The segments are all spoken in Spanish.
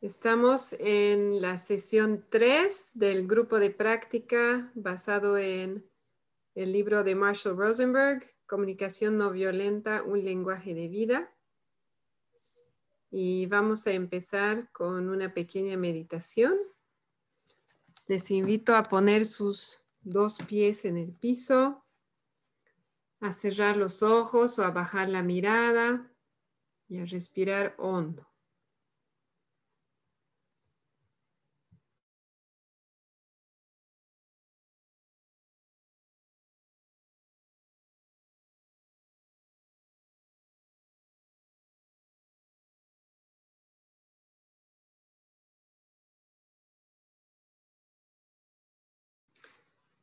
Estamos en la sesión 3 del grupo de práctica basado en el libro de Marshall Rosenberg, Comunicación no violenta, un lenguaje de vida. Y vamos a empezar con una pequeña meditación. Les invito a poner sus dos pies en el piso, a cerrar los ojos o a bajar la mirada y a respirar hondo.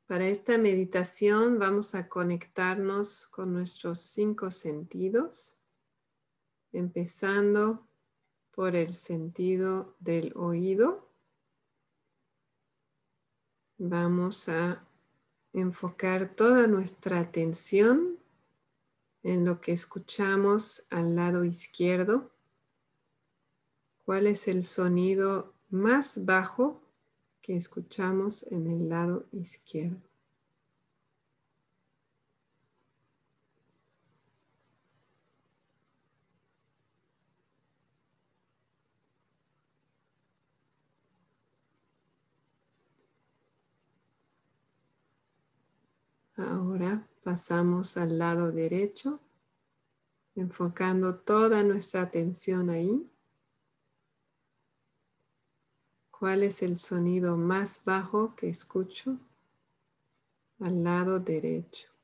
Para esta meditación vamos a conectarnos con nuestros cinco sentidos, empezando por el sentido del oído. Vamos a enfocar toda nuestra atención en lo que escuchamos al lado izquierdo. ¿Cuál es el sonido más bajo que escuchamos en el lado izquierdo. Ahora pasamos al lado derecho, enfocando toda nuestra atención ahí. ¿Cuál es el sonido más bajo que escucho? Al lado derecho.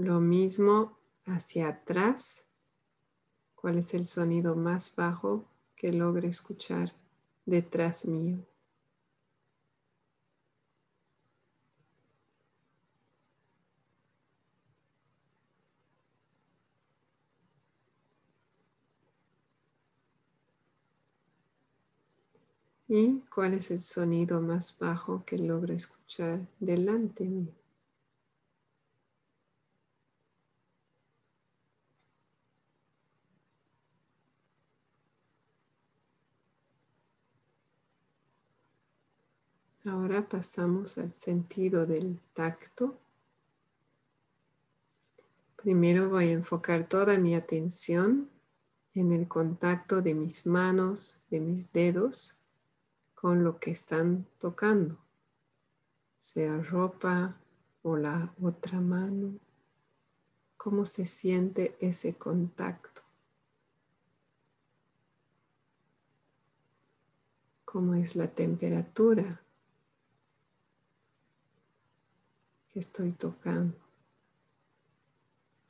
Lo mismo hacia atrás ¿Cuál es el sonido más bajo que logre escuchar detrás mío? ¿Y cuál es el sonido más bajo que logro escuchar delante mío? Ahora pasamos al sentido del tacto. Primero voy a enfocar toda mi atención en el contacto de mis manos, de mis dedos, con lo que están tocando, sea ropa o la otra mano. ¿Cómo se siente ese contacto? ¿Cómo es la temperatura estoy tocando,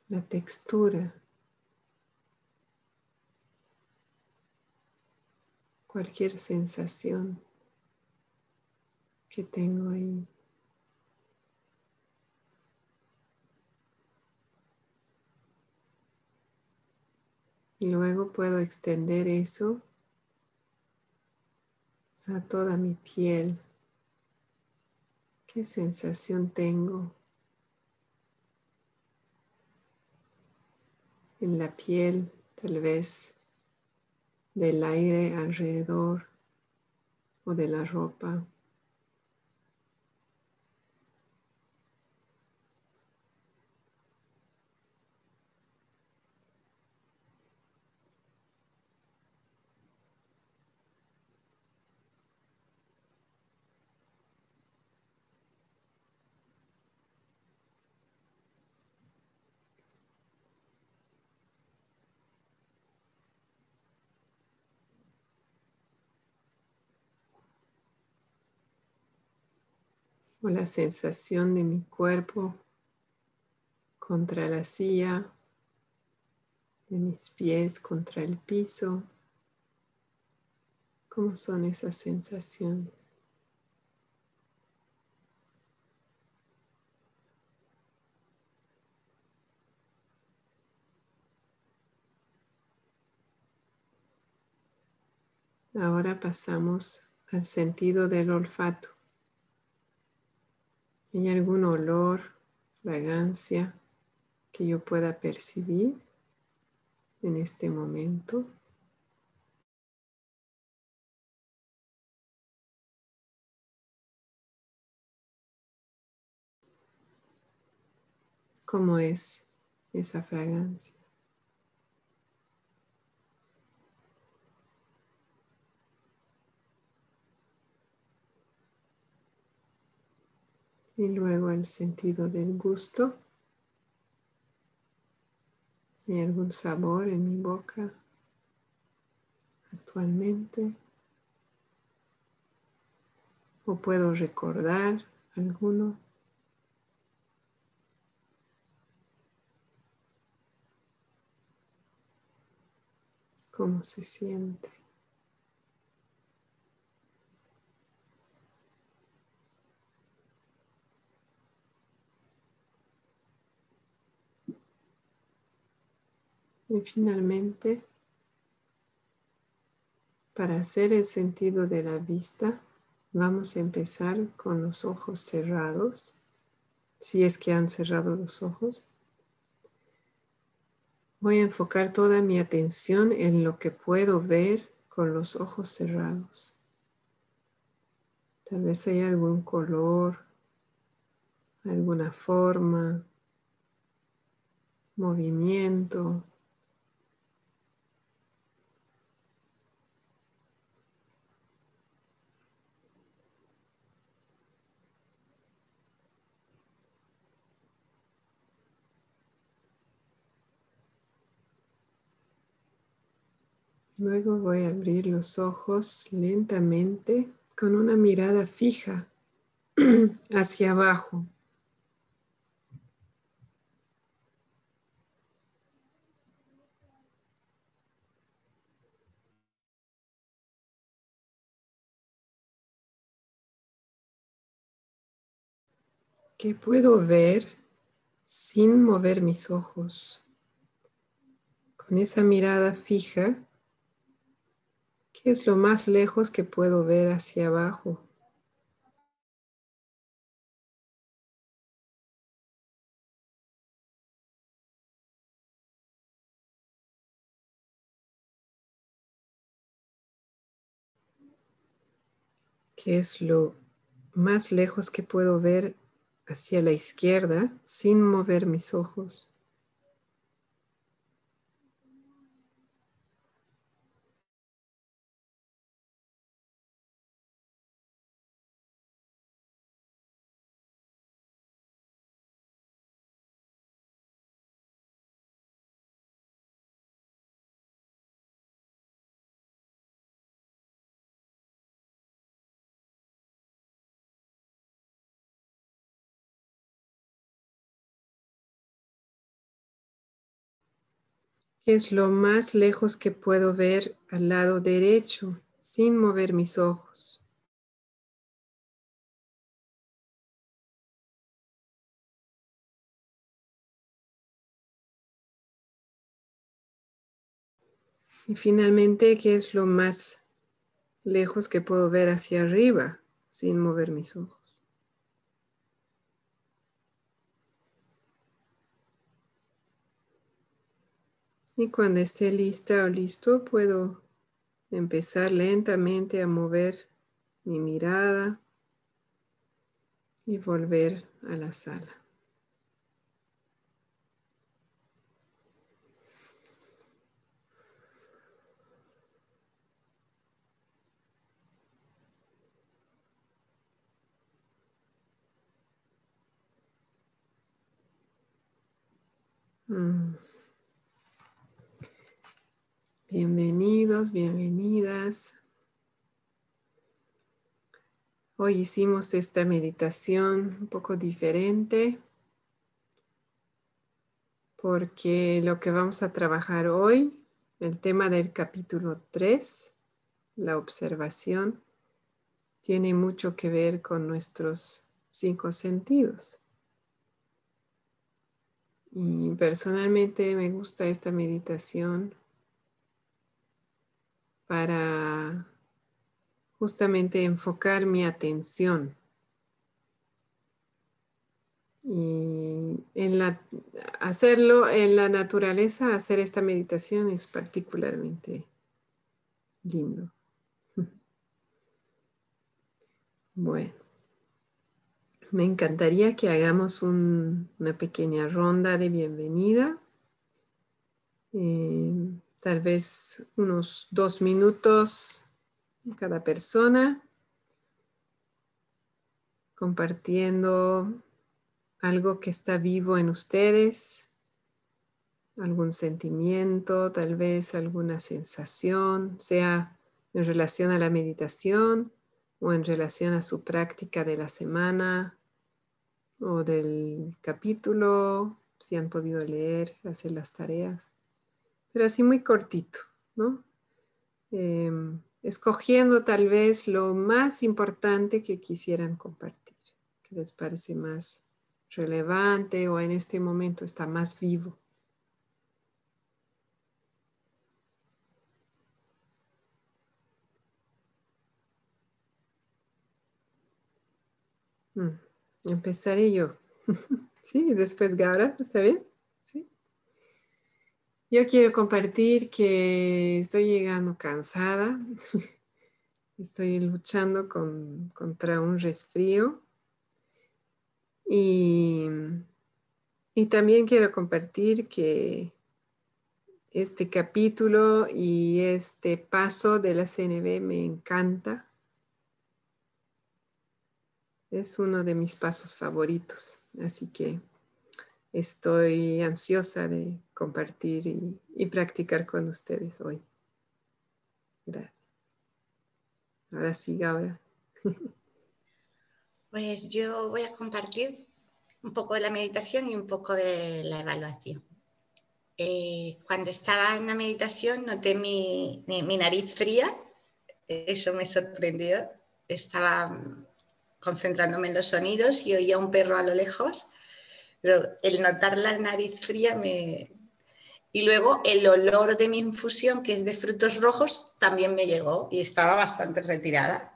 la textura, cualquier sensación que tengo ahí. Y luego puedo extender eso a toda mi piel. ¿Qué sensación tengo en la piel, tal vez del aire alrededor o de la ropa? La sensación de mi cuerpo contra la silla, de mis pies contra el piso. ¿Cómo son esas sensaciones? Ahora pasamos al sentido del olfato. ¿Hay algún olor, fragancia que yo pueda percibir en este momento? ¿Cómo es esa fragancia? Y luego el sentido del gusto. ¿Hay algún sabor en mi boca actualmente? ¿O puedo recordar alguno? ¿Cómo se siente? Y finalmente, para hacer el sentido de la vista, vamos a empezar con los ojos cerrados, si es que han cerrado los ojos. Voy a enfocar toda mi atención en lo que puedo ver con los ojos cerrados. Tal vez haya algún color, alguna forma, movimiento, Luego voy a abrir los ojos lentamente con una mirada fija hacia abajo. ¿Qué puedo ver sin mover mis ojos? Con esa mirada fija ¿Qué es lo más lejos que puedo ver hacia abajo? ¿Qué es lo más lejos que puedo ver hacia la izquierda sin mover mis ojos? Es lo más lejos que puedo ver al lado derecho sin mover mis ojos. Y finalmente, ¿qué es lo más lejos que puedo ver hacia arriba sin mover mis ojos? Y cuando esté lista o listo, puedo empezar lentamente a mover mi mirada y volver a la sala. Mm. Bienvenidos, bienvenidas. Hoy hicimos esta meditación un poco diferente porque lo que vamos a trabajar hoy, el tema del capítulo 3, la observación, tiene mucho que ver con nuestros cinco sentidos. Y personalmente me gusta esta meditación para justamente enfocar mi atención. Y en la, hacerlo en la naturaleza, hacer esta meditación es particularmente lindo. Bueno, me encantaría que hagamos una pequeña ronda de bienvenida. Eh, tal vez unos dos minutos cada persona, compartiendo algo que está vivo en ustedes, algún sentimiento, tal vez alguna sensación, sea en relación a la meditación o en relación a su práctica de la semana o del capítulo, si han podido leer, hacer las tareas, pero así muy cortito, ¿no? Em, escogiendo tal vez lo más importante que quisieran compartir, que les parece más relevante o en este momento está más vivo. Mm, empezaré yo. sí, después Gaura, ¿está bien? Yo quiero compartir que estoy llegando cansada. estoy luchando contra un resfrío y, también quiero compartir que este capítulo y este paso de la CNB me encanta. Es uno de mis pasos favoritos, así que estoy ansiosa de compartir y, practicar con ustedes hoy. Gracias. Ahora sí, ahora. Pues yo voy a compartir un poco de la meditación y un poco de la evaluación. Eh, cuando estaba en la meditación noté mi, nariz fría, eso me sorprendió. Estaba concentrándome en los sonidos y oía un perro a lo lejos, pero el notar la nariz fría me... Y luego el olor de mi infusión, que es de frutos rojos, también me llegó y estaba bastante retirada,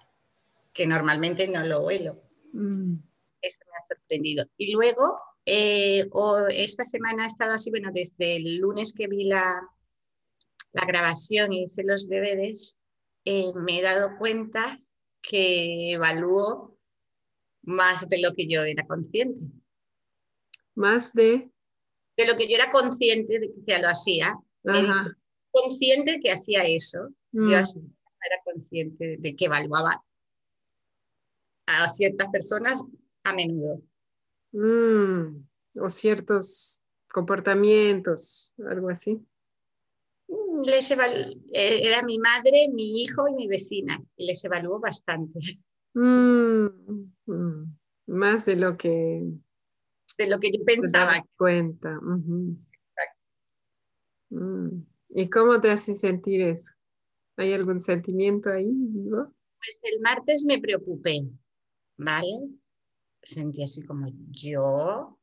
que normalmente no lo huelo. Mm. Eso me ha sorprendido. Y luego, eh, esta semana ha estado así, bueno, desde el lunes que vi la, la grabación y hice los deberes, eh, me he dado cuenta que evalúo más de lo que yo era consciente. Más de... De lo que yo era consciente de que ya lo hacía. Consciente que hacía eso. Yo mm. era consciente de que evaluaba a ciertas personas a menudo. Mm, o ciertos comportamientos, algo así. Mm, les eh, era mi madre, mi hijo y mi vecina, y les evaluó bastante. Mm, más de lo que de lo que yo pensaba. Cuenta. ¿Y cómo te hace sentir eso? ¿Hay algún sentimiento ahí vivo? Pues el martes me preocupé ¿vale? Sentí así como yo.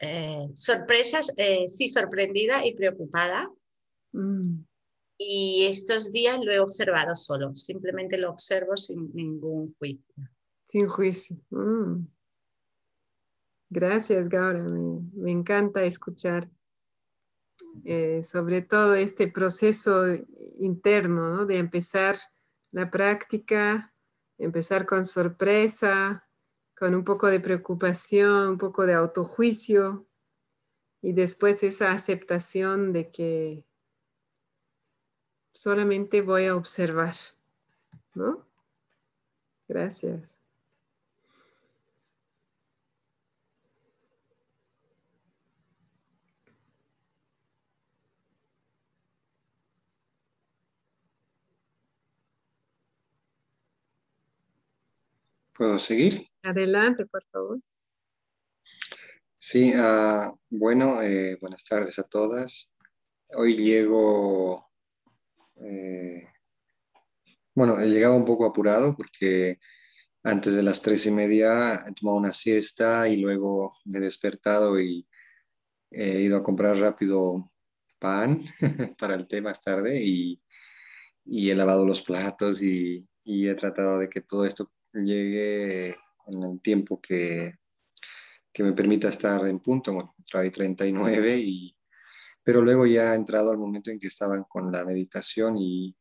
Eh, sorpresas, eh, sí, sorprendida y preocupada. Mm. Y estos días lo he observado solo, simplemente lo observo sin ningún juicio. Sin juicio. Mm. Gracias, Gaura. Me, encanta escuchar eh, sobre todo este proceso interno de empezar la práctica empezar con sorpresa, con un poco de preocupación, un poco de autojuicio y después esa aceptación de que solamente voy a observar, ¿no? Gracias. ¿Puedo seguir? Adelante, por favor. Sí, ah, bueno, eh, buenas tardes a todas. Hoy llego, eh, bueno, he llegado un poco apurado porque antes de las tres y media he tomado una siesta y luego me he despertado y he ido a comprar rápido pan para el té más tarde y, y he lavado los platos y y he tratado de que todo esto llegue en el tiempo que, que me permita estar en punto, bueno, trae 39 y pero luego ya ha entrado al momento en que estaban con la meditación y,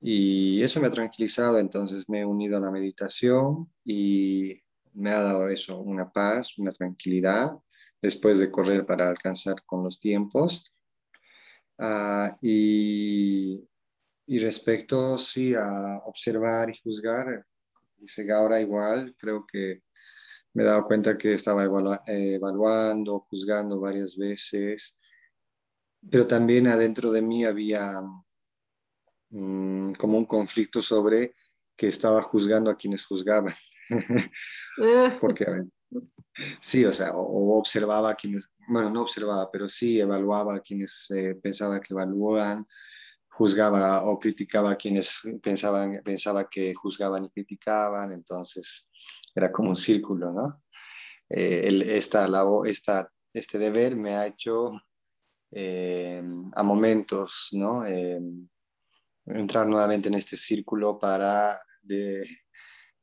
y eso me ha tranquilizado, entonces me he unido a la meditación y me ha dado eso, una paz, una tranquilidad después de correr para alcanzar con los tiempos. Ah, y, y, respecto, sí, a observar y juzgar, dice ahora igual, creo que me he dado cuenta que estaba evaluando, juzgando varias veces, pero también adentro de mí había mm, como un conflicto sobre que estaba juzgando a quienes juzgaban. Porque, a ver, sí, o sea, o, observaba a quienes, bueno, no observaba, pero sí evaluaba a quienes eh, pensaba que evalúan, juzgaba o criticaba a quienes pensaban, pensaba que juzgaban y criticaban, entonces era como un círculo, ¿no? Eh, el, esta, la, esta, este deber me ha hecho eh, a momentos, ¿no? Eh, entrar nuevamente en este círculo para, de,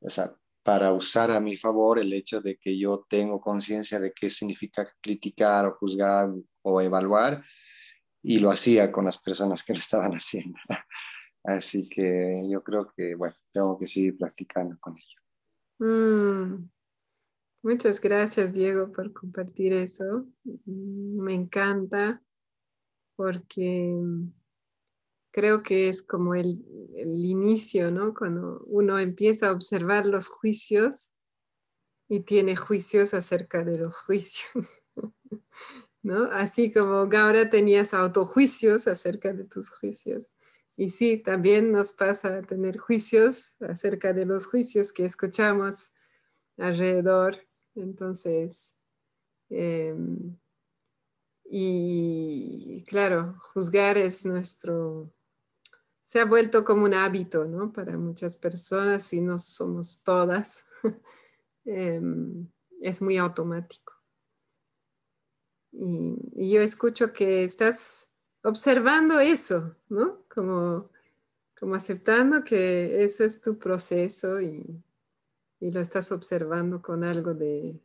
o sea, para usar a mi favor el hecho de que yo tengo conciencia de qué significa criticar o juzgar o evaluar y lo hacía con las personas que lo estaban haciendo. Así que yo creo que, bueno, tengo que seguir practicando con ello. Mm. Muchas gracias, Diego, por compartir eso. Mm, me encanta porque creo que es como el, el, inicio, ¿no? Cuando uno empieza a observar los juicios y tiene juicios acerca de los juicios. ¿no? Así como ahora tenías autojuicios acerca de tus juicios. Y sí, también nos pasa tener juicios acerca de los juicios que escuchamos alrededor. Entonces, em, y claro, juzgar es nuestro, se ha vuelto como un hábito, ¿no? Para muchas personas, y no somos todas, em, es muy automático. Y, yo escucho que estás observando eso, ¿no? Como, como aceptando que ese es tu proceso y, lo estás observando con algo de,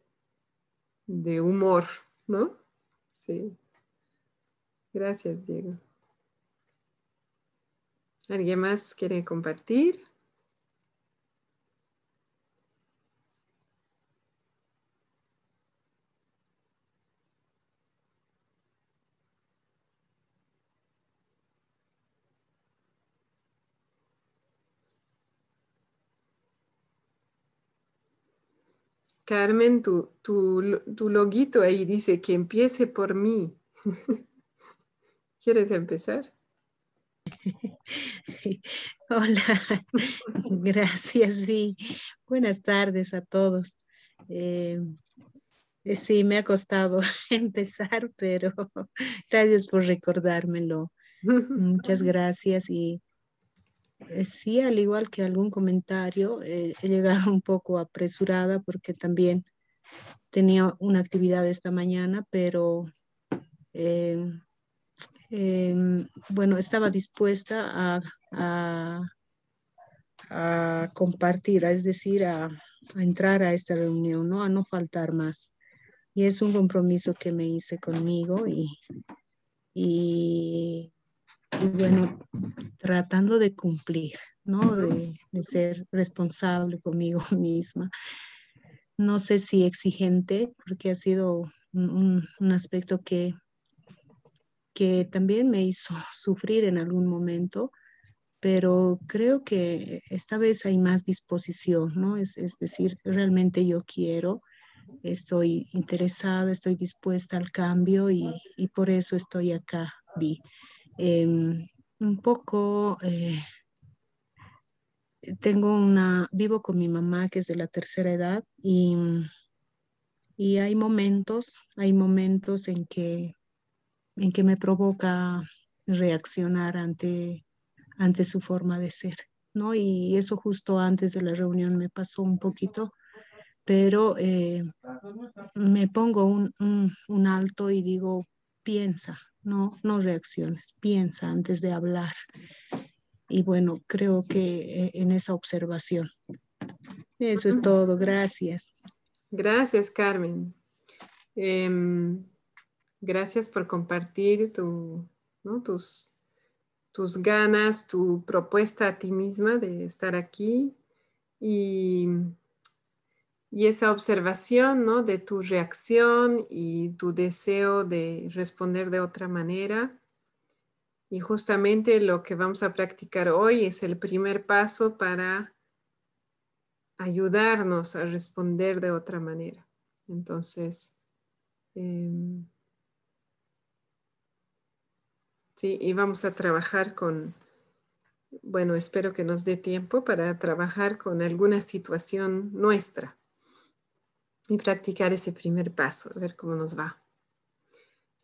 de humor, ¿no? Sí. Gracias, Diego. ¿Alguien más quiere compartir? Carmen, tu, tu, loguito ahí dice que empiece por mí. ¿Quieres empezar? Hola, gracias Vi. Buenas tardes a todos. Eh, eh, sí, me ha costado empezar, pero gracias por recordármelo. Muchas gracias y eh, sí, al igual que algún comentario, eh, he llegado un poco apresurada porque también tenía una actividad esta mañana, pero em, em, bueno, estaba dispuesta a, compartir, es decir, a, entrar a esta reunión, ¿no? a no faltar más. Y es un compromiso que me hice conmigo y, y y bueno, tratando de cumplir, ¿no? De, ser responsable conmigo misma. No sé si exigente, porque ha sido un, aspecto que, que también me hizo sufrir en algún momento, pero creo que esta vez hay más disposición, ¿no? Es, es decir, realmente yo quiero, estoy interesada, estoy dispuesta al cambio y, y por eso estoy acá, Vi. Em, un poco, eh, tengo una, vivo con mi mamá que es de la tercera edad y, y hay momentos, hay momentos en que, en que me provoca reaccionar ante, ante su forma de ser, ¿no? Y eso justo antes de la reunión me pasó un poquito, pero eh, me pongo un, un alto y digo, piensa, no, no reacciones, piensa antes de hablar. y bueno, creo que eh, en esa observación. Eso es todo, gracias. Gracias, Carmen. Em, gracias por compartir tus, tus ganas, tu propuesta a ti misma de estar aquí y, y esa observación ¿no? de tu reacción y tu deseo de responder de otra manera. Y justamente lo que vamos a practicar hoy es el primer paso para ayudarnos a responder de otra manera. Entonces, em, sí, y vamos a trabajar con, bueno, espero que nos dé tiempo para trabajar con alguna situación nuestra y practicar ese primer paso, a ver cómo nos va.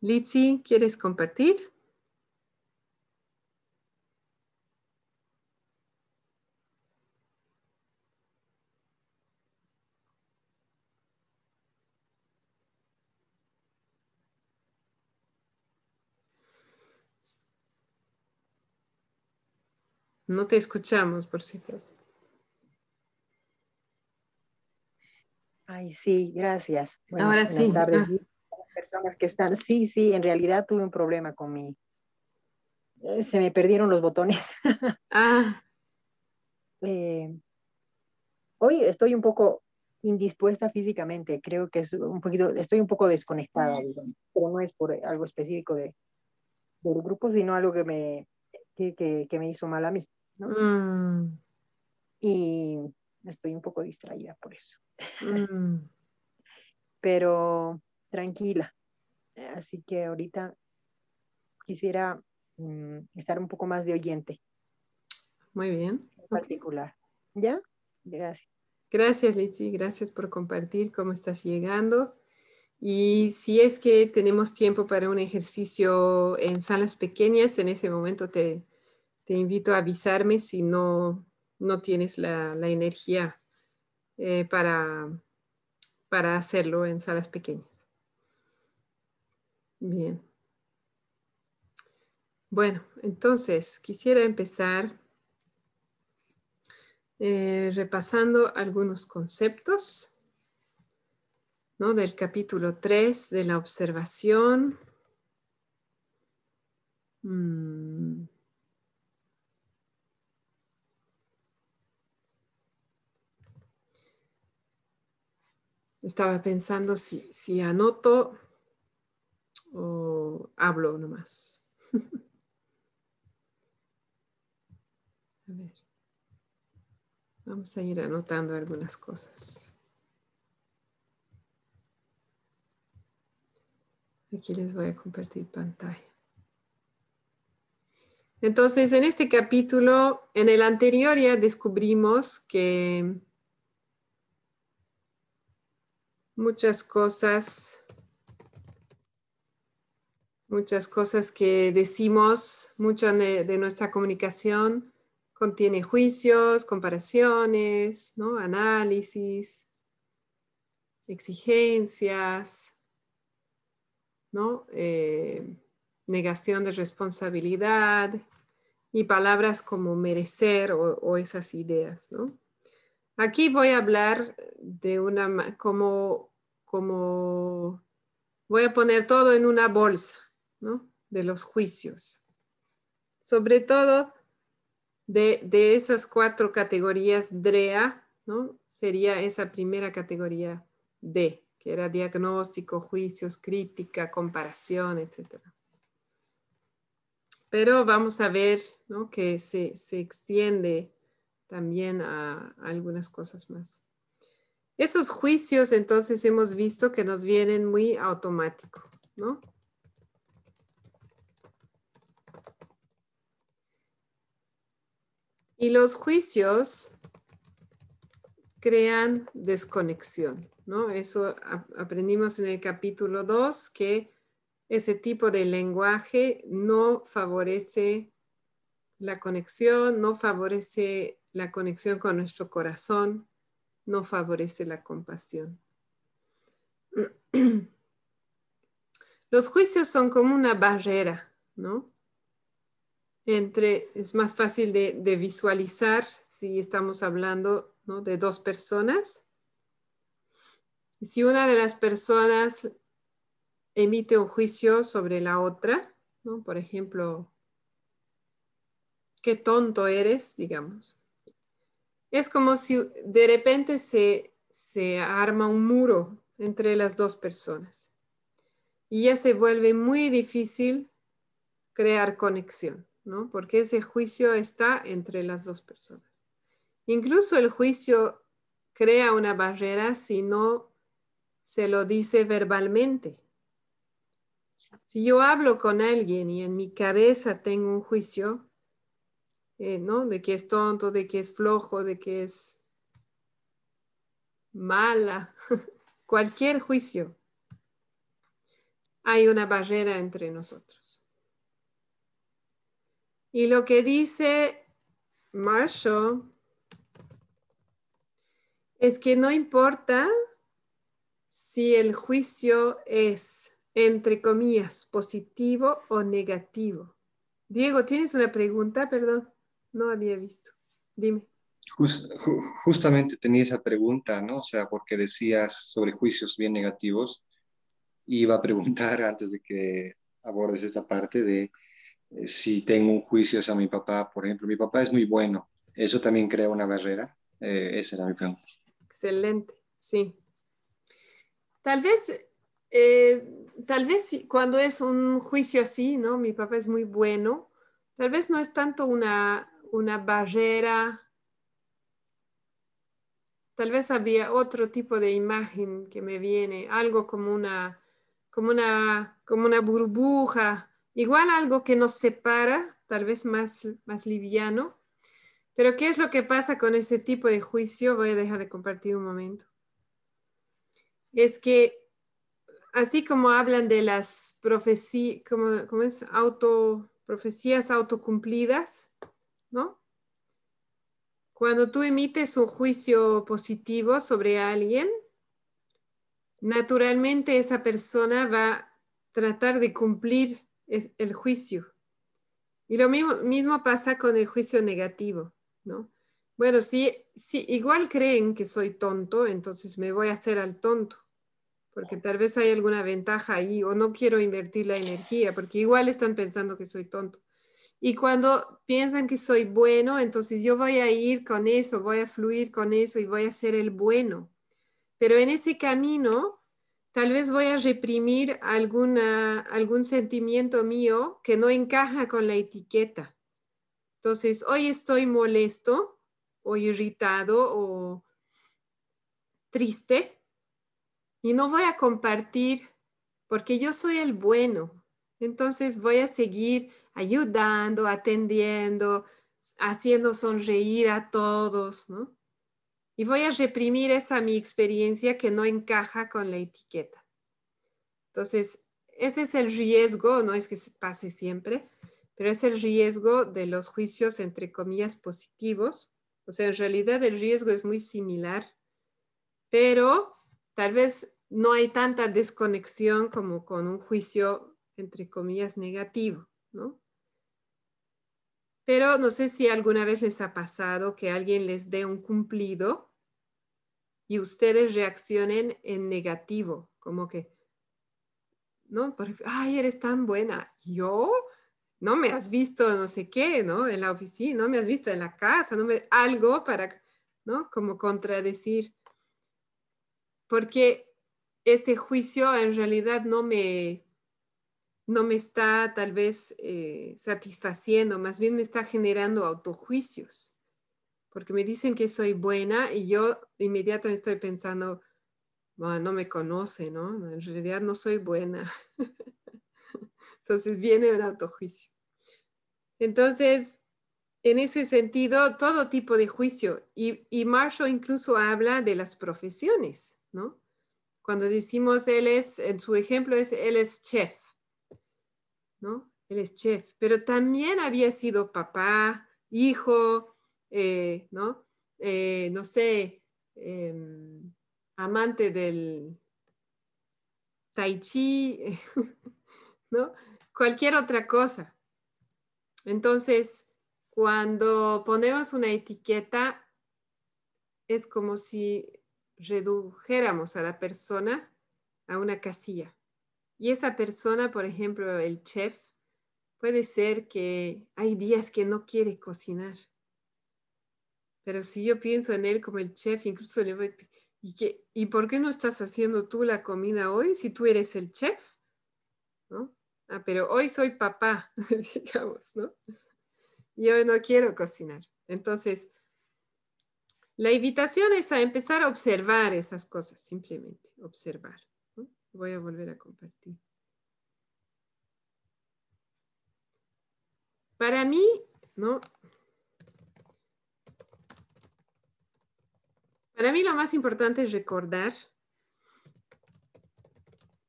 Litsi, ¿quieres compartir? No te escuchamos, por si acaso. Ay, sí, gracias. Ahora sí. Tardes. Ah. Personas que están, sí, sí, en realidad tuve un problema con mi, eh, se me perdieron los botones. Ah. Eh, hoy estoy un poco indispuesta físicamente, creo que es un poquito, estoy un poco desconectada, pero no es por algo específico de, del grupo, sino algo que me, que me hizo mal a mí. Mm. Y estoy un poco distraída por eso. Mm. Pero tranquila. Así que ahorita quisiera mm, estar un poco más de oyente. Muy bien. En particular. ¿Ya? Gracias. Gracias, Litsi. Gracias por compartir cómo estás llegando. Y si es que tenemos tiempo para un ejercicio en salas pequeñas, en ese momento te, te invito a avisarme si no, no tienes la, energía eh, para, para hacerlo en salas pequeñas. Bien. Bueno, entonces quisiera empezar eh, repasando algunos conceptos ¿no? del capítulo 3 de la observación. Mm. Estaba pensando si, si anoto o hablo nomás. a ver. Vamos a ir anotando algunas cosas. Aquí les voy a compartir pantalla. Entonces, en este capítulo, en el anterior ya descubrimos que muchas cosas, muchas cosas que decimos, mucha de, nuestra comunicación contiene juicios, comparaciones, ¿no? análisis, exigencias, ¿no? Eh, negación de responsabilidad y palabras como merecer o, o esas ideas. ¿no? Aquí voy a hablar de una, como, como, voy a poner todo en una bolsa, ¿no? De los juicios. Sobre todo de, de esas cuatro categorías DREA, ¿no? Sería esa primera categoría D, que era diagnóstico, juicios, crítica, comparación, etc. Pero vamos a ver ¿no? que se, se extiende también a, algunas cosas más. Esos juicios entonces hemos visto que nos vienen muy automáticos, ¿no? Y los juicios crean desconexión, ¿no? Eso aprendimos en el capítulo 2 que ese tipo de lenguaje no favorece la conexión, no favorece la conexión con nuestro corazón no favorece la compasión. Los juicios son como una barrera, ¿no? entre, es más fácil de, visualizar si estamos hablando de dos personas. Si una de las personas emite un juicio sobre la otra, por ejemplo, qué tonto eres, digamos. Es como si de repente se, se arma un muro entre las dos personas y ya se vuelve muy difícil crear conexión. ¿no? Porque ese juicio está entre las dos personas. Incluso el juicio crea una barrera si no se lo dice verbalmente. Si yo hablo con alguien y en mi cabeza tengo un juicio, eh, ¿no? De que es tonto, de que es flojo, de que es mala, cualquier juicio, hay una barrera entre nosotros. Y lo que dice Marshall es que no importa si el juicio es, entre comillas, positivo o negativo. Diego, ¿tienes una pregunta? Perdón, no había visto. Dime. justamente tenía esa pregunta, ¿no? O sea, porque decías sobre juicios bien negativos. Iba a preguntar antes de que abordes esta parte de eh, si tengo un juicio hacia mi papá, por ejemplo, mi papá es muy bueno, ¿eso también crea una barrera? Eh, esa era mi pregunta. Excelente, sí. Tal vez, eh, tal vez cuando es un juicio así, ¿no? Mi papá es muy bueno, tal vez no es tanto una, una barrera, tal vez había otro tipo de imagen que me viene, algo como una, como una, como una burbuja Igual algo que nos separa, tal vez más, más liviano. Pero ¿qué es lo que pasa con ese tipo de juicio? Voy a dejar de compartir un momento. Es que así como hablan de las profecías, como, es? Auto, profecías autocumplidas, ¿no? Cuando tú emites un juicio positivo sobre alguien, naturalmente esa persona va a tratar de cumplir el juicio. Y lo mismo, mismo pasa con el juicio negativo, ¿no? Bueno, si, si igual creen que soy tonto, entonces me voy a hacer al tonto, porque tal vez hay alguna ventaja ahí o no quiero invertir la energía, porque igual están pensando que soy tonto. Y cuando piensan que soy bueno, entonces yo voy a ir con eso, voy a fluir con eso y voy a ser el bueno. Pero en ese camino tal vez voy a reprimir alguna, algún sentimiento mío que no encaja con la etiqueta. Entonces, hoy estoy molesto o irritado o triste y no voy a compartir porque yo soy el bueno. Entonces voy a seguir ayudando, atendiendo, haciendo sonreír a todos, ¿no? y voy a reprimir esa mi experiencia que no encaja con la etiqueta. Entonces, ese es el riesgo, no es que pase siempre, pero es el riesgo de los juicios entre comillas positivos. O sea, en realidad el riesgo es muy similar, pero tal vez no hay tanta desconexión como con un juicio entre comillas negativo, ¿no? Pero no sé si alguna vez les ha pasado que alguien les dé un cumplido y ustedes reaccionen en negativo, como que, ¿no? ay, eres tan buena. Yo, no me has visto no sé qué, ¿no? En la oficina, no me has visto en la casa, no me, algo para, ¿no? Como contradecir. Porque ese juicio en realidad no me, no me está tal vez eh, satisfaciendo, más bien me está generando autojuicios, porque me dicen que soy buena y yo inmediatamente estoy pensando, no me conoce, ¿no? En realidad no soy buena. Entonces viene un autojuicio. Entonces, en ese sentido, todo tipo de juicio. Y, y Marshall incluso habla de las profesiones, ¿no? Cuando decimos él es, en su ejemplo es, él es chef, Él es chef, pero también había sido papá, hijo, eh, ¿no? Eh, no sé, em, amante del tai chi, ¿no? Cualquier otra cosa. Entonces, cuando ponemos una etiqueta, es como si redujéramos a la persona a una casilla. Y esa persona, por ejemplo, el chef, puede ser que hay días que no quiere cocinar. Pero si yo pienso en él como el chef, incluso le voy, ¿y, qué, ¿y por qué no estás haciendo tú la comida hoy si tú eres el chef? ¿No? Ah, pero hoy soy papá, digamos, ¿no? Yo no quiero cocinar. Entonces, la invitación es a empezar a observar esas cosas, simplemente observar. Voy a volver a compartir. Para mí, ¿no? Para mí lo más importante es recordar,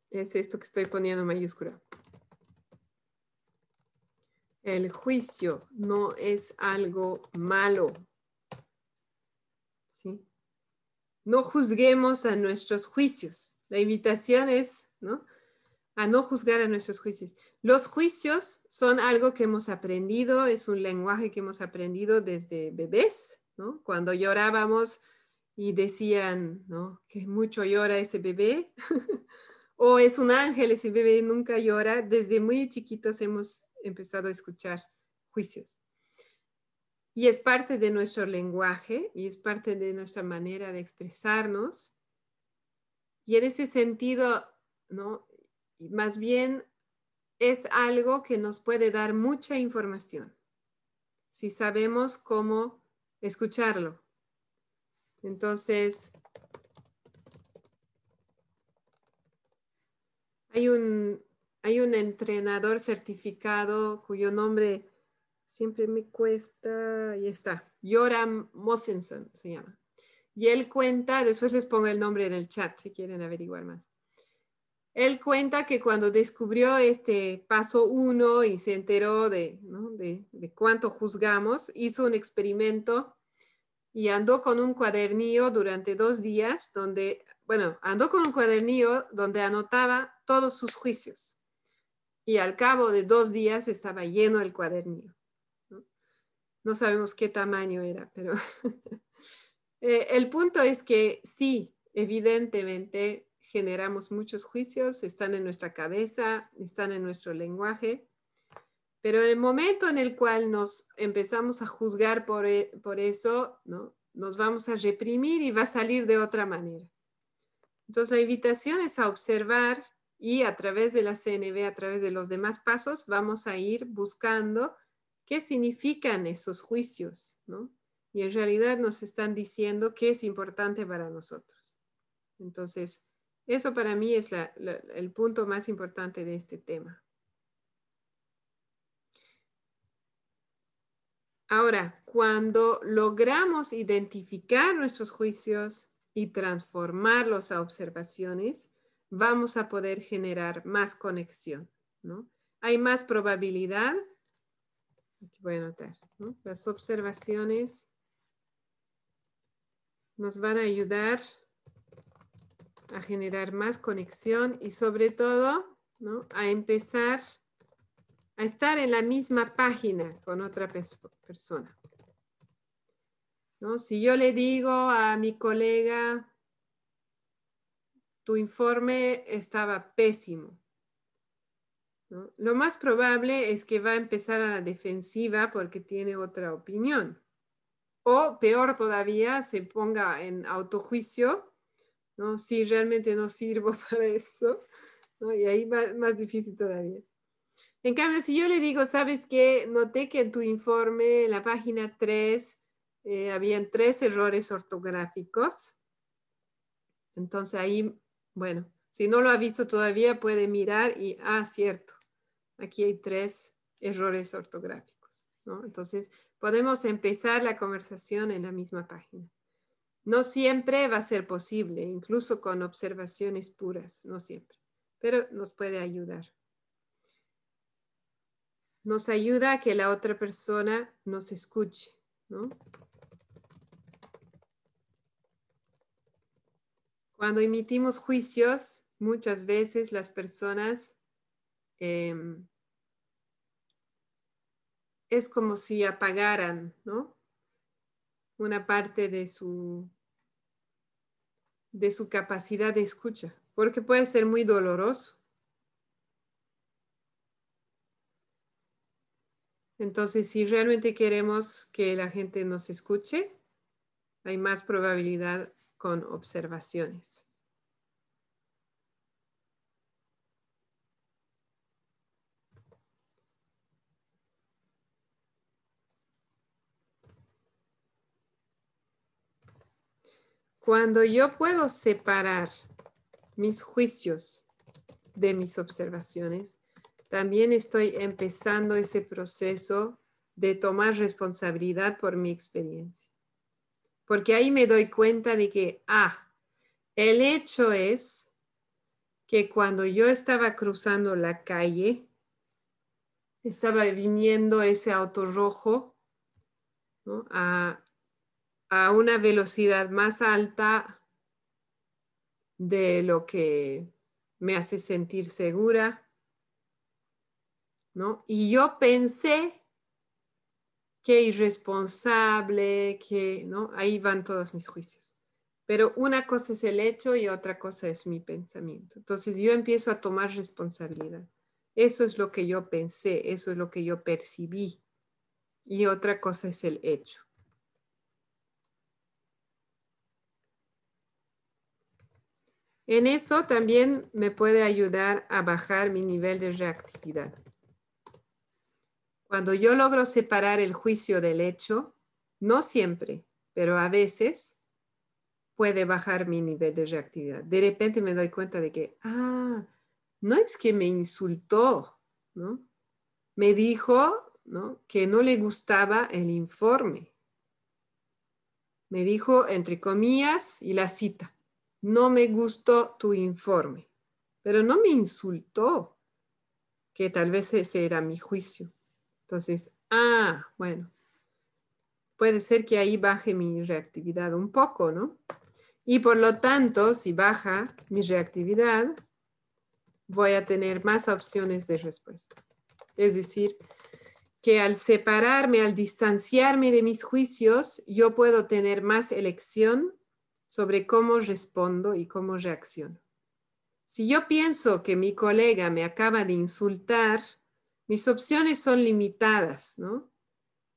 es esto que estoy poniendo en mayúscula. El juicio no es algo malo. ¿sí? No juzguemos a nuestros juicios. La invitación es, ¿no? A no juzgar a nuestros juicios. Los juicios son algo que hemos aprendido, es un lenguaje que hemos aprendido desde bebés, ¿no? Cuando llorábamos y decían, ¿no? Que mucho llora ese bebé. o es un ángel, ese bebé nunca llora. Desde muy chiquitos hemos empezado a escuchar juicios. Y es parte de nuestro lenguaje y es parte de nuestra manera de expresarnos y en ese sentido, ¿no? Más bien es algo que nos puede dar mucha información si sabemos cómo escucharlo. Entonces, hay un, hay un entrenador certificado cuyo nombre siempre me cuesta, y está, Joram Mosenson se llama. Y él cuenta, después les pongo el nombre en el chat si quieren averiguar más. Él cuenta que cuando descubrió este paso uno y se enteró de, de, cuánto juzgamos, hizo un experimento y andó con un cuadernillo durante dos días donde, bueno, andó con un cuadernillo donde anotaba todos sus juicios. Y al cabo de dos días estaba lleno el cuadernillo. No sabemos qué tamaño era, pero Eh, el punto es que sí, evidentemente generamos muchos juicios, están en nuestra cabeza, están en nuestro lenguaje, pero en el momento en el cual nos empezamos a juzgar por, e, por eso, ¿no? nos vamos a reprimir y va a salir de otra manera. Entonces la invitación es a observar y a través de la CNV, a través de los demás pasos, vamos a ir buscando qué significan esos juicios, ¿no? Y en realidad nos están diciendo qué es importante para nosotros. Entonces, eso para mí es el punto más importante de este tema. Ahora, cuando logramos identificar nuestros juicios y transformarlos a observaciones, vamos a poder generar más conexión, ¿no? Hay más probabilidad, aquí voy a anotar, las observaciones nos van a ayudar a generar más conexión y sobre todo a empezar a estar en la misma página con otra persona. ¿no? Si yo le digo a mi colega, tu informe estaba pésimo, lo más probable es que va a empezar a la defensiva porque tiene otra opinión. O peor todavía, se ponga en autojuicio, ¿no? Si realmente no sirvo para eso, ¿no? Y ahí más, más difícil todavía. En cambio, si yo le digo, ¿sabes qué? Noté que en tu informe, en la página 3, eh, habían tres errores ortográficos. Entonces ahí, bueno, si no lo ha visto todavía, puede mirar y, ah, cierto, aquí hay tres errores ortográficos, ¿no? Entonces, podemos empezar la conversación en la misma página. No siempre va a ser posible, incluso con observaciones puras, no siempre, pero nos puede ayudar. Nos ayuda a que la otra persona nos escuche, Cuando emitimos juicios, muchas veces las personas em, es como si apagaran, ¿no? Una parte de su, de su capacidad de escucha, porque puede ser muy doloroso. Entonces, si realmente queremos que la gente nos escuche, hay más probabilidad con observaciones. Cuando yo puedo separar mis juicios de mis observaciones, también estoy empezando ese proceso de tomar responsabilidad por mi experiencia. Porque ahí me doy cuenta de que, ah, el hecho es que cuando yo estaba cruzando la calle, estaba viniendo ese auto rojo a a una velocidad más alta de lo que me hace sentir segura, ¿no? Y yo pensé que irresponsable, que, ¿no? Ahí van todos mis juicios. Pero una cosa es el hecho y otra cosa es mi pensamiento. Entonces yo empiezo a tomar responsabilidad. Eso es lo que yo pensé, eso es lo que yo percibí. Y otra cosa es el hecho. En eso también me puede ayudar a bajar mi nivel de reactividad. Cuando yo logro separar el juicio del hecho, no siempre, pero a veces puede bajar mi nivel de reactividad. De repente me doy cuenta de que, ah, no es que me insultó, ¿no? Me dijo, ¿no? Que no le gustaba el informe. Me dijo, entre comillas, y la cita no me gustó tu informe, pero no me insultó, que tal vez ese era mi juicio. Entonces, ah, bueno, puede ser que ahí baje mi reactividad un poco, ¿no? Y por lo tanto, si baja mi reactividad, voy a tener más opciones de respuesta. Es decir, que al separarme, al distanciarme de mis juicios, yo puedo tener más elección sobre cómo respondo y cómo reacciono. Si yo pienso que mi colega me acaba de insultar, mis opciones son limitadas, ¿no?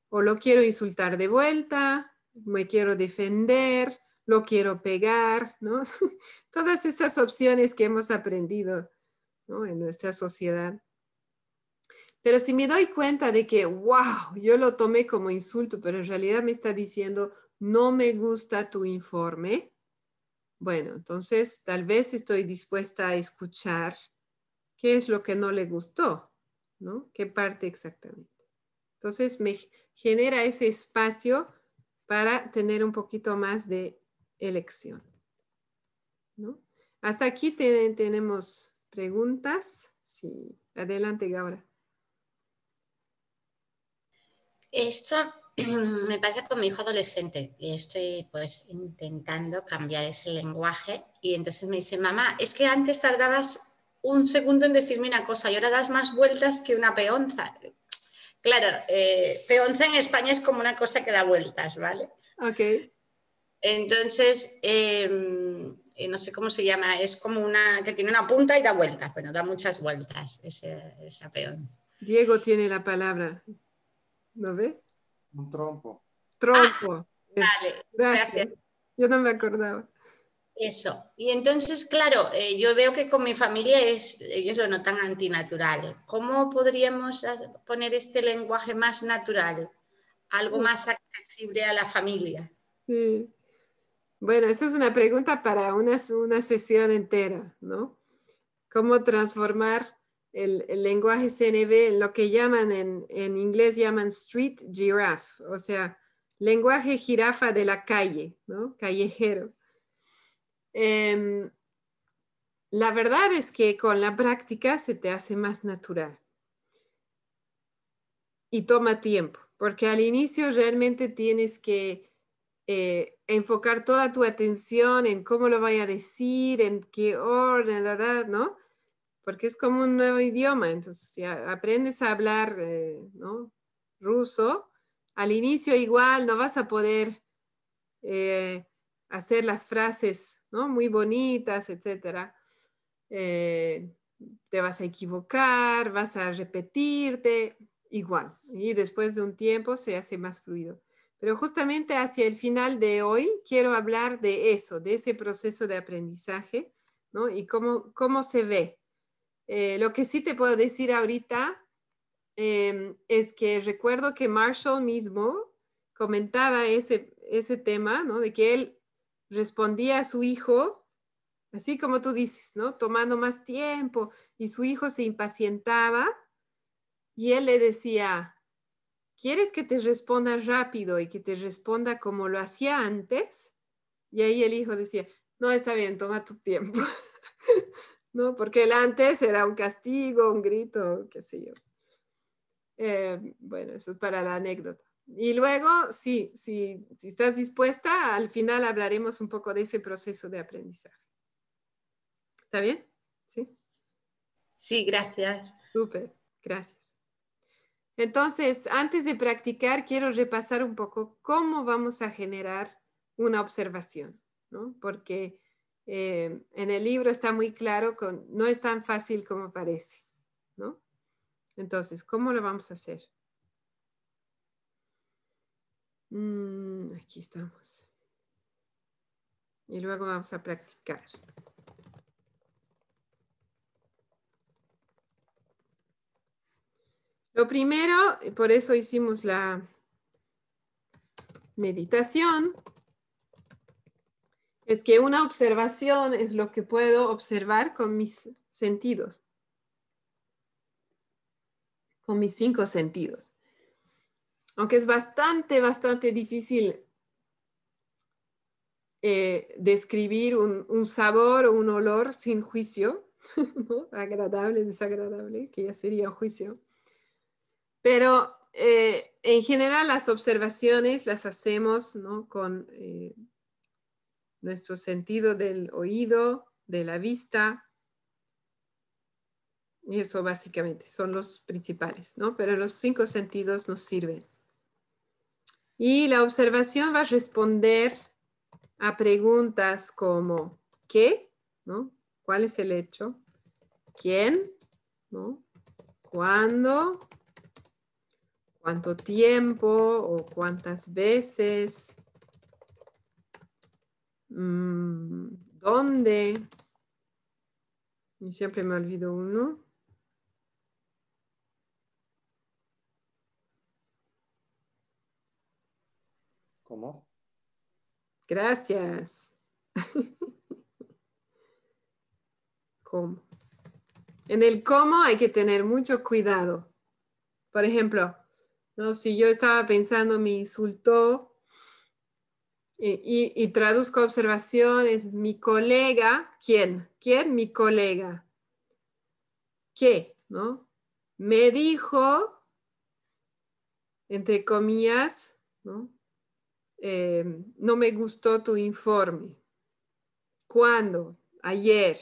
O lo quiero insultar de vuelta, me quiero defender, lo quiero pegar, ¿no? Todas esas opciones que hemos aprendido en nuestra sociedad. Pero si me doy cuenta de que, wow, yo lo tomé como insulto, pero en realidad me está diciendo, no me gusta tu informe, bueno, entonces tal vez estoy dispuesta a escuchar qué es lo que no le gustó, ¿no? ¿Qué parte exactamente? Entonces me genera ese espacio para tener un poquito más de elección. ¿no? Hasta aquí tenemos preguntas. Sí, adelante, Gaura. Esto me pasa con mi hijo adolescente y estoy pues intentando cambiar ese lenguaje y entonces me dice, mamá, es que antes tardabas un segundo en decirme una cosa y ahora das más vueltas que una peonza. Claro, eh, peonza en España es como una cosa que da vueltas, ¿vale? Ok. Entonces, em, eh, no sé cómo se llama, es como una que tiene una punta y da vueltas, bueno, da muchas vueltas esa peonza. Diego tiene la palabra, ¿no ve? Un trompo. Trompo. vale, gracias. Yo no me acordaba. Eso. Y entonces, claro, eh, yo veo que con mi familia es, ellos lo notan antinatural. ¿Cómo podríamos poner este lenguaje más natural? Algo más accesible a la familia. Sí. Bueno, esa es una pregunta para una, una sesión entera, ¿no? ¿Cómo transformar el, lenguaje CNV, lo que llaman en, inglés llaman street giraffe, o sea, lenguaje jirafa de la calle, ¿no? Callejero. Em, la verdad es que con la práctica se te hace más natural y toma tiempo, porque al inicio realmente tienes que eh, enfocar toda tu atención en cómo lo voy a decir, en qué orden, ¿no? Porque es como un nuevo idioma, entonces si aprendes a hablar, eh, ¿no? ruso, al inicio igual no vas a poder eh, hacer las frases ¿no? muy bonitas, etc. Eh, te vas a equivocar, vas a repetirte, igual. Y después de un tiempo se hace más fluido. Pero justamente hacia el final de hoy quiero hablar de eso, de ese proceso de aprendizaje, ¿no? Y cómo, cómo se ve. Eh, lo que sí te puedo decir ahorita em, es que recuerdo que Marshall mismo comentaba ese, ese tema, ¿no? De que él respondía a su hijo, así como tú dices, ¿no? Tomando más tiempo y su hijo se impacientaba y él le decía, ¿quieres que te responda rápido y que te responda como lo hacía antes? Y ahí el hijo decía, no, está bien, toma tu tiempo. ¿No? Porque el antes era un castigo, un grito, qué sé yo. Eh, bueno, eso es para la anécdota. Y luego, sí, sí, si estás dispuesta, al final hablaremos un poco de ese proceso de aprendizaje. ¿Está bien? Sí. Sí, gracias. Súper, gracias. Entonces, antes de practicar, quiero repasar un poco cómo vamos a generar una observación, ¿no? Porque eh, en el libro está muy claro no es tan fácil como parece, ¿no? Entonces, ¿cómo lo vamos a hacer? Mm, aquí estamos. Y luego vamos a practicar. Lo primero, por eso hicimos la meditación, es que una observación es lo que puedo observar con mis sentidos, con mis cinco sentidos. Aunque es bastante, bastante difícil eh, describir un, sabor o un olor sin juicio, agradable, desagradable, que ya sería un juicio. Pero eh, en general las observaciones las hacemos con eh, nuestro sentido del oído, de la vista. Y eso básicamente son los principales, ¿no? Pero los cinco sentidos nos sirven. Y la observación va a responder a preguntas como ¿qué? ¿no? ¿Cuál es el hecho? ¿Quién? ¿no? ¿Cuándo? cuánto tiempo o cuántas veces, dónde, y siempre me olvido uno. ¿Cómo? Gracias. ¿Cómo? En el cómo hay que tener mucho cuidado. Por ejemplo, si yo estaba pensando, me insultó y, y, traduzco observaciones, mi colega, ¿quién? ¿Quién? Mi colega. ¿Qué? ¿No? Me dijo, entre comillas, ¿no? Eh, no me gustó tu informe. ¿Cuándo? Ayer,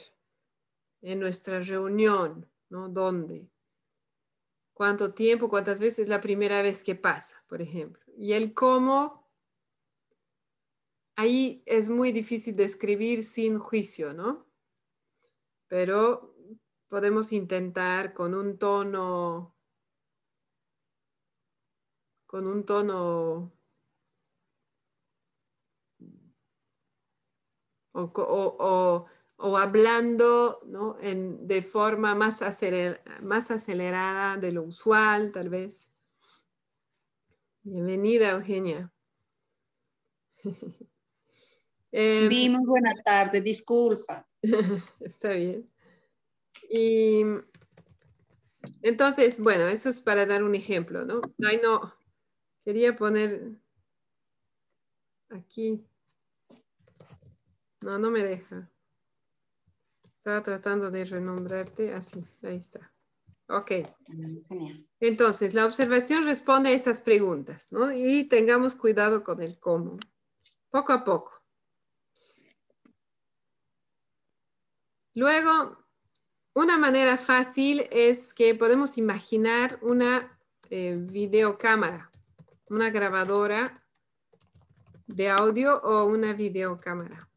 en nuestra reunión, ¿no? ¿Dónde? cuánto tiempo, cuántas veces la primera vez que pasa, por ejemplo. Y el cómo, ahí es muy difícil describir sin juicio, ¿no? Pero podemos intentar con un tono, con un tono o, hablando de forma más, más acelerada de lo usual, tal vez. Bienvenida, Eugenia. eh, muy buena tarde, disculpa. Está bien. Y entonces, bueno, eso es para dar un ejemplo, ¿no? Ay, no, quería poner aquí. No, no me deja. Estaba tratando de renombrarte así. Ahí está. Ok. Entonces, la observación responde a esas preguntas, ¿no? Y tengamos cuidado con el cómo. Poco a poco. Luego, una manera fácil es que podemos imaginar una eh, videocámara, una grabadora de audio o una videocámara.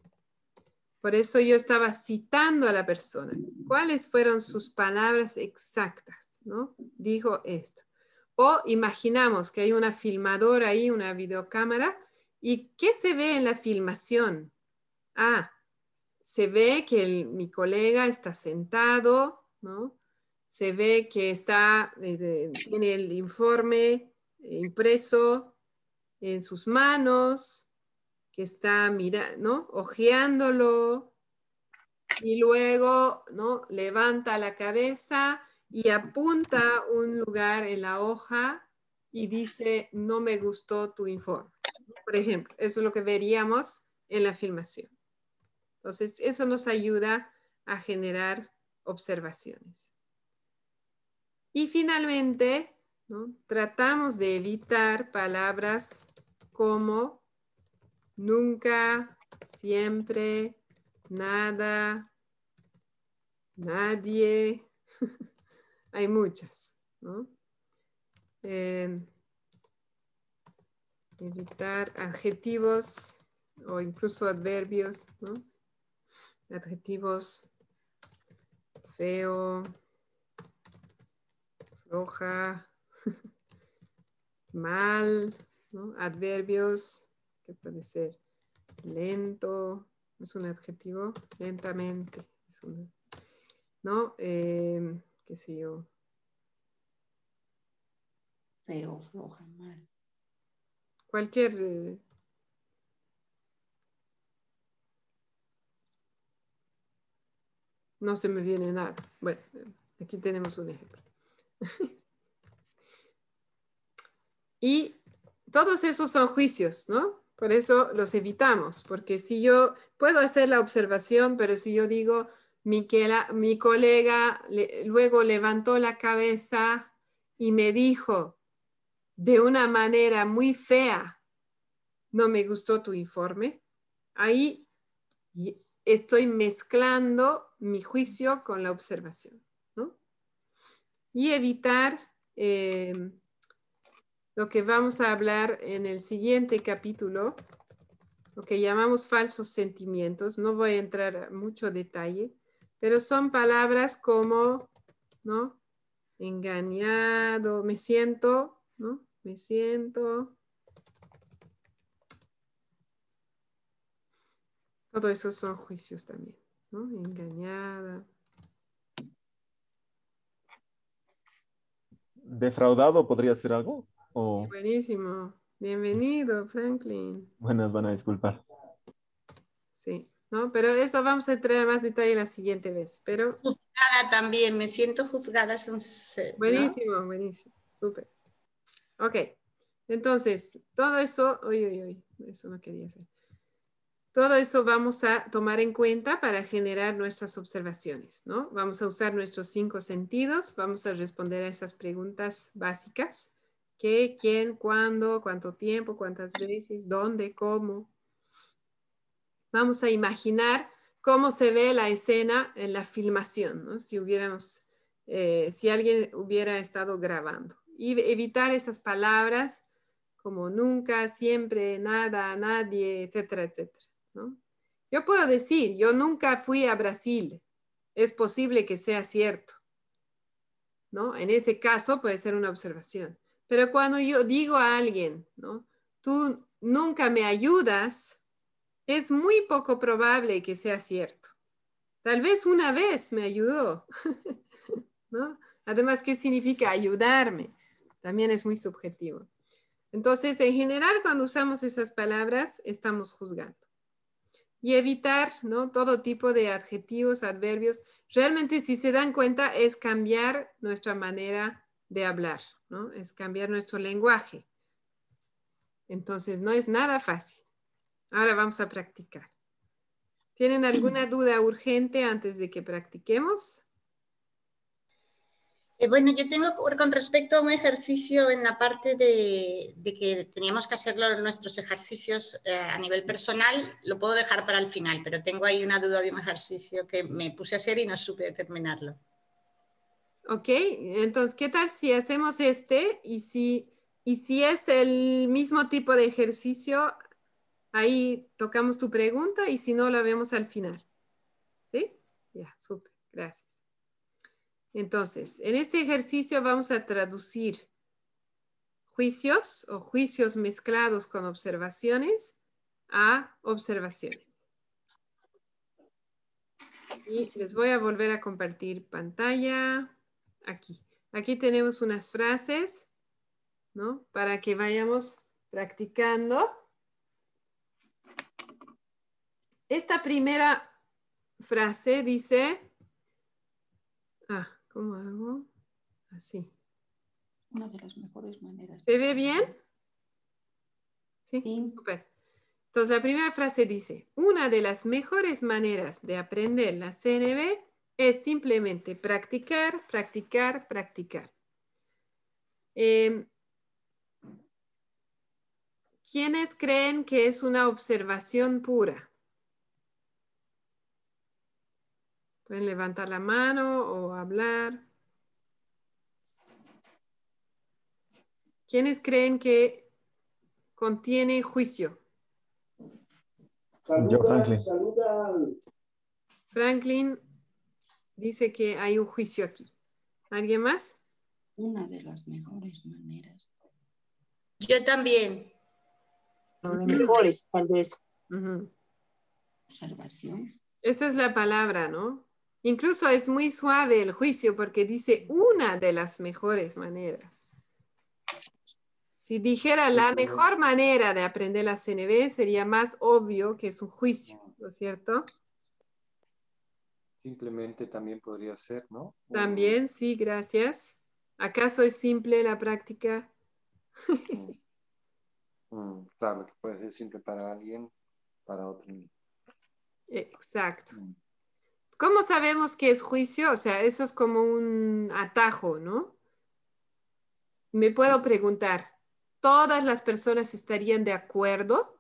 Por eso yo estaba citando a la persona. ¿Cuáles fueron sus palabras exactas? ¿no? Dijo esto. O imaginamos que hay una filmadora ahí, una videocámara, ¿y qué se ve en la filmación? Ah, se ve que mi colega está sentado, ¿no? Se ve que está, eh, tiene el informe impreso en sus manos, que está mirando, ¿no? Ojeándolo y luego, ¿no? Levanta la cabeza y apunta un lugar en la hoja y dice, no me gustó tu informe. Por ejemplo, eso es lo que veríamos en la filmación. Entonces, eso nos ayuda a generar observaciones. Y finalmente, ¿no? tratamos de evitar palabras como nunca, siempre, nada, nadie. Hay muchas, ¿no? Eh, evitar adjetivos o incluso adverbios, ¿no? Adjetivos feo, floja, mal, ¿no? Adverbios que puede ser lento, es un adjetivo, lentamente, ¿no? Eh, ¿Qué sé yo? Feo, floja, mal. Cualquier... Eh, no se me viene nada. Bueno, aquí tenemos un ejemplo. y todos esos son juicios, ¿no? Por eso los evitamos, porque si yo puedo hacer la observación, pero si yo digo, mi, mi colega luego levantó la cabeza y me dijo de una manera muy fea, no me gustó tu informe, ahí estoy mezclando mi juicio con la observación, ¿no? Y evitar eh, lo que vamos a hablar en el siguiente capítulo, lo que llamamos falsos sentimientos. No voy a entrar a mucho detalle, pero son palabras como, ¿no? Engañado, me siento, ¿no? Me siento. Todo eso son juicios también, ¿no? Engañada. ¿Defraudado podría ser algo? Buenísimo. Bienvenido, Franklin. Buenas, van a disculpar. Sí, ¿no? Pero eso vamos a entrar en más detalle la siguiente vez. Pero... Juzgada también, me siento juzgada. Son, buenísimo, buenísimo, súper. Ok, entonces, todo eso, uy, uy, uy, eso no quería hacer. Todo eso vamos a tomar en cuenta para generar nuestras observaciones, ¿no? Vamos a usar nuestros cinco sentidos, vamos a responder a esas preguntas básicas qué, quién, cuándo, cuánto tiempo, cuántas veces, dónde, cómo. Vamos a imaginar cómo se ve la escena en la filmación, ¿no? si, hubiéramos, eh, si alguien hubiera estado grabando. Y evitar esas palabras como nunca, siempre, nada, nadie, etcétera, etcétera. Yo puedo decir, yo nunca fui a Brasil. Es posible que sea cierto. ¿no? En ese caso puede ser una observación. Pero cuando yo digo a alguien, ¿no? Tú nunca me ayudas, es muy poco probable que sea cierto. Tal vez una vez me ayudó, ¿no? Además, ¿qué significa ayudarme? También es muy subjetivo. Entonces, en general, cuando usamos esas palabras, estamos juzgando. Y evitar todo tipo de adjetivos, adverbios. Realmente, si se dan cuenta, es cambiar nuestra manera de hablar, ¿no? Es cambiar nuestro lenguaje. Entonces, no es nada fácil. Ahora vamos a practicar. ¿Tienen alguna duda urgente antes de que practiquemos? Eh, bueno, yo tengo con respecto a un ejercicio en la parte de, que teníamos que hacer nuestros ejercicios eh, a nivel personal, lo puedo dejar para el final, pero tengo ahí una duda de un ejercicio que me puse a hacer y no supe terminarlo. Ok, entonces, ¿qué tal si hacemos este y si, y si es el mismo tipo de ejercicio, ahí tocamos tu pregunta y si no, la vemos al final. ¿Sí? Ya, súper, gracias. Entonces, en este ejercicio vamos a traducir juicios o juicios mezclados con observaciones a observaciones. Y les voy a volver a compartir pantalla aquí. Aquí tenemos unas frases, ¿no? Para que vayamos practicando. Esta primera frase dice, ah, ¿cómo hago? Así. Una de las mejores maneras. ¿Se ve bien? Sí, super. Entonces, la primera frase dice, una de las mejores maneras de aprender la CNB es simplemente practicar, practicar, practicar. Em, ¿Quiénes creen que es una observación pura? Pueden levantar la mano o hablar. ¿Quiénes creen que contiene juicio? Yo, Franklin. Franklin dice que hay un juicio aquí. ¿Alguien más? Una de las mejores maneras. Yo también. mejores, tal vez. Observación. Esa es la palabra, ¿no? Incluso es muy suave el juicio porque dice una de las mejores maneras. Si dijera la mejor manera de aprender la CNB, sería más obvio que es un juicio, ¿no es cierto? Simplemente también podría ser, ¿no? También, sí, gracias. ¿Acaso es simple la práctica? Mm. Mm, claro, que puede ser simple para alguien, para otro. Exacto. Mm. ¿Cómo sabemos que es juicio? O sea, eso es como un atajo, ¿no? Me puedo preguntar, ¿todas las personas estarían de acuerdo?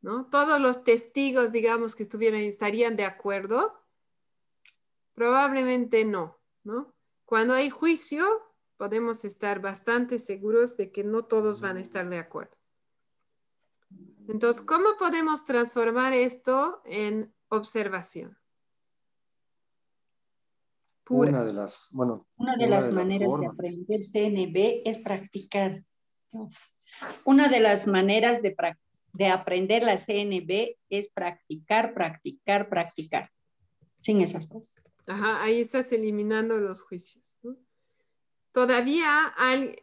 ¿No? ¿Todos los testigos, digamos, que estuvieran estarían de acuerdo? Probablemente no, ¿no? Cuando hay juicio, podemos estar bastante seguros de que no todos van a estar de acuerdo. Entonces, ¿cómo podemos transformar esto en observación. Una de las, bueno, una de las maneras de aprender CNB es practicar. Una de las maneras de, de aprender la CNB es practicar, practicar, practicar. Sin esas dos. Ajá, ahí estás eliminando los juicios. Todavía hay,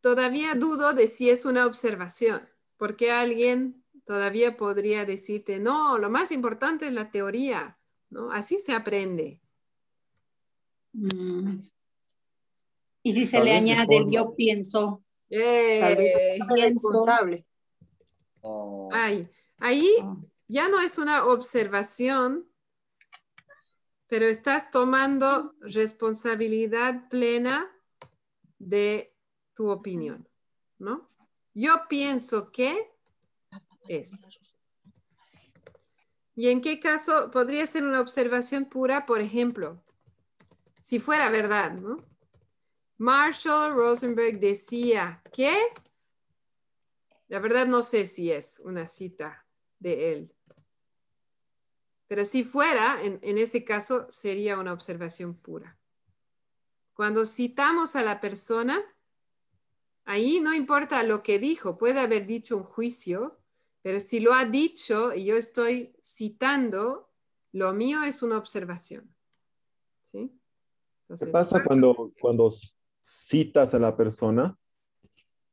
todavía dudo de si es una observación, porque alguien todavía podría decirte, no, lo más importante es la teoría, ¿no? Así se aprende. Mm. Y si se le añade el yo pienso. Eh, responsable. Oh. Ay, ahí oh. ya no es una observación, pero estás tomando responsabilidad plena de tu opinión, ¿no? Yo pienso que esto. ¿Y en qué caso podría ser una observación pura? Por ejemplo, si fuera verdad, ¿no? Marshall Rosenberg decía que, la verdad no sé si es una cita de él, pero si fuera, en, en ese caso sería una observación pura. Cuando citamos a la persona, ahí no importa lo que dijo, puede haber dicho un juicio, pero si lo ha dicho y yo estoy citando, lo mío es una observación. ¿Sí? ¿Qué pasa cuando, cuando citas a la persona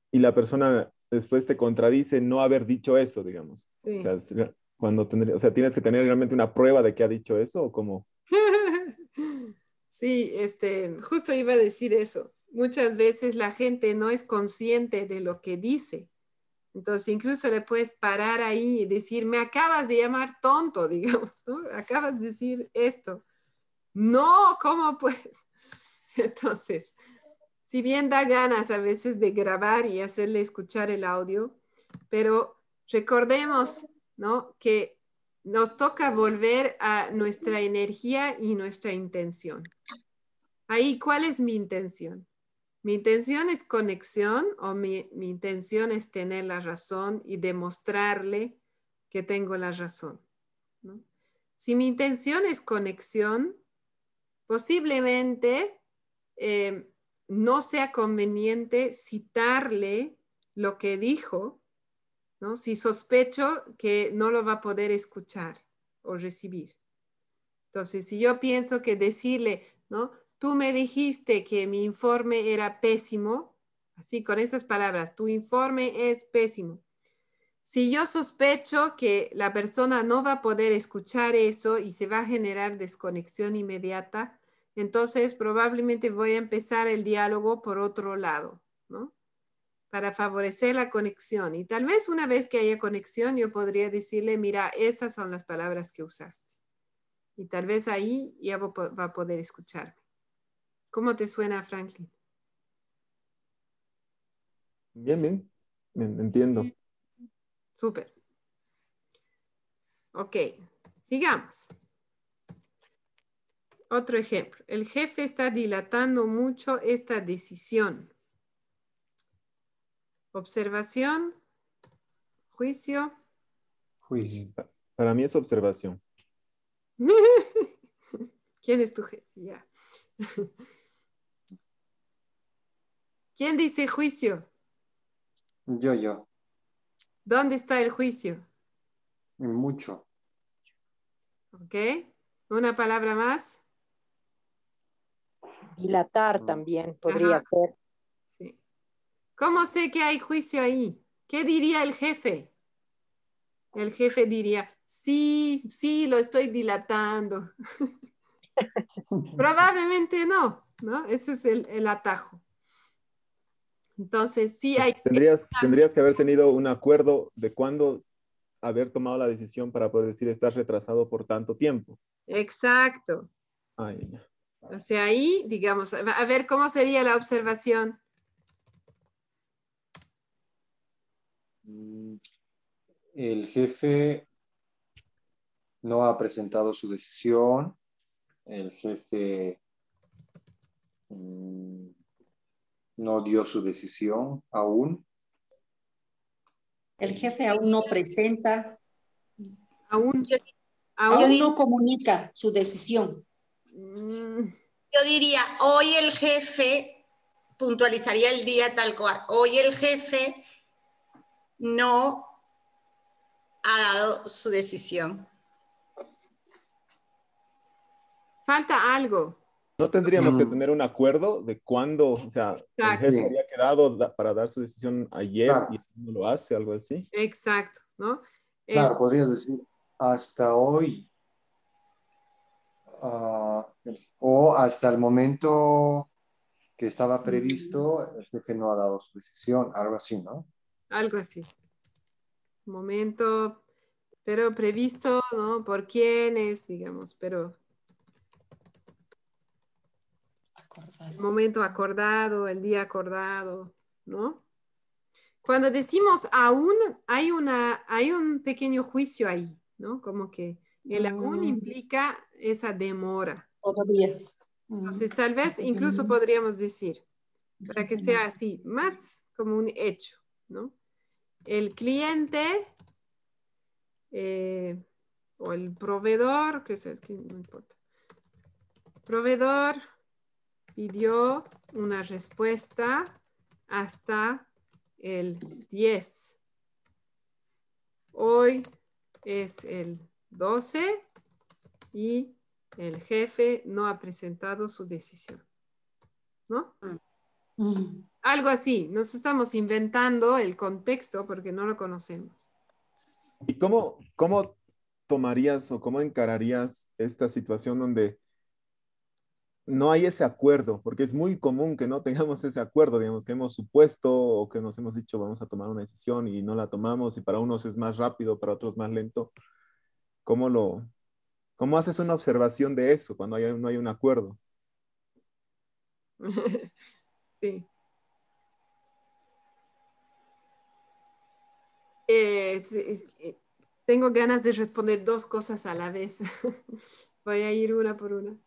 y la persona después te contradice no haber dicho eso, digamos? O, sea, cuando tendría, o sea, tienes que tener realmente una prueba de que ha dicho eso o cómo? sí, este, justo iba a decir eso. Muchas veces la gente no es consciente de lo que dice. Entonces, incluso le puedes parar ahí y decir, me acabas de llamar tonto, digamos. Acabas de decir esto. No, ¿cómo pues? Entonces, si bien da ganas a veces de grabar y hacerle escuchar el audio, pero recordemos, ¿no? Que nos toca volver a nuestra energía y nuestra intención. Ahí, ¿cuál es mi intención? Mi intención es conexión o mi, intención es tener la razón y demostrarle que tengo la razón. Si mi intención es conexión, posiblemente eh, no sea conveniente citarle lo que dijo si sospecho que no lo va a poder escuchar o recibir. Entonces, si yo pienso que decirle, ¿no? Tú me dijiste que mi informe era pésimo, así con esas palabras, tu informe es pésimo. Si yo sospecho que la persona no va a poder escuchar eso y se va a generar desconexión inmediata, entonces probablemente voy a empezar el diálogo por otro lado, ¿no? para favorecer la conexión. Y tal vez una vez que haya conexión, yo podría decirle, mira, esas son las palabras que usaste. Y tal vez ahí ya va a poder escucharme. ¿Cómo te suena, Franklin? Bien, bien. Entiendo. Súper. Ok, sigamos. Otro ejemplo. El jefe está dilatando mucho esta decisión. Observación, juicio. Juicio. Para mí es observación. ¿Quién es tu jefe? Ya. ¿Quién dice juicio? Yo, yo. ¿Dónde está el juicio? Mucho. Ok. ¿Una palabra más? Dilatar mm. también podría ser. Sí. ¿Cómo sé que hay juicio ahí? ¿Qué diría el jefe? El jefe diría, sí, sí, lo estoy dilatando. Probablemente no, ¿no? Ese es el, atajo. Entonces, sí hay... Tendrías, tendrías que haber tenido un acuerdo de cuándo haber tomado la decisión para poder decir, estás retrasado por tanto tiempo. Exacto. o sea, ahí, digamos, a ver cómo sería la observación. Mm, el jefe no ha presentado su decisión. El jefe mm, no dio su decisión aún. El jefe aún no presenta. Aún, aún no comunica su decisión. Mm. Yo diría, hoy el jefe puntualizaría el día tal cual. Hoy el jefe no ha dado su decisión. Falta algo. No tendríamos que tener un acuerdo de cuándo, o sea, el jefe había quedado para dar su decisión ayer y no lo hace, algo así. Exacto, ¿no? Claro, podrías decir hasta hoy ah, o hasta el momento que estaba previsto, el jefe no ha dado su decisión, algo así, ¿no? algo así. Momento, pero previsto, ¿no? Por quiénes, digamos, pero... Momento acordado, el día acordado, ¿no? Cuando decimos aún, hay, una, hay un pequeño juicio ahí, ¿no? Como que el aún mm. implica esa demora. Todavía. Entonces, tal vez incluso podríamos decir, para que sea así, más como un hecho, ¿no? el cliente eh, o el proveedor, que es que no importa. Proveedor pidió una respuesta hasta el 10. Hoy es el 12 y el jefe no ha presentado su decisión. ¿No? Mm. Algo así, nos estamos inventando el contexto porque no lo conocemos. ¿Y cómo, cómo tomarías o cómo encararías esta situación donde no hay ese acuerdo? Porque es muy común que no tengamos ese acuerdo, digamos, que hemos supuesto o que nos hemos dicho vamos a tomar una decisión y no la tomamos y para unos es más rápido, para otros más lento. ¿Cómo lo, cómo haces una observación de eso cuando no hay un acuerdo? sí. Eh, tengo ganas de responder dos cosas a la vez. Voy a ir una por una.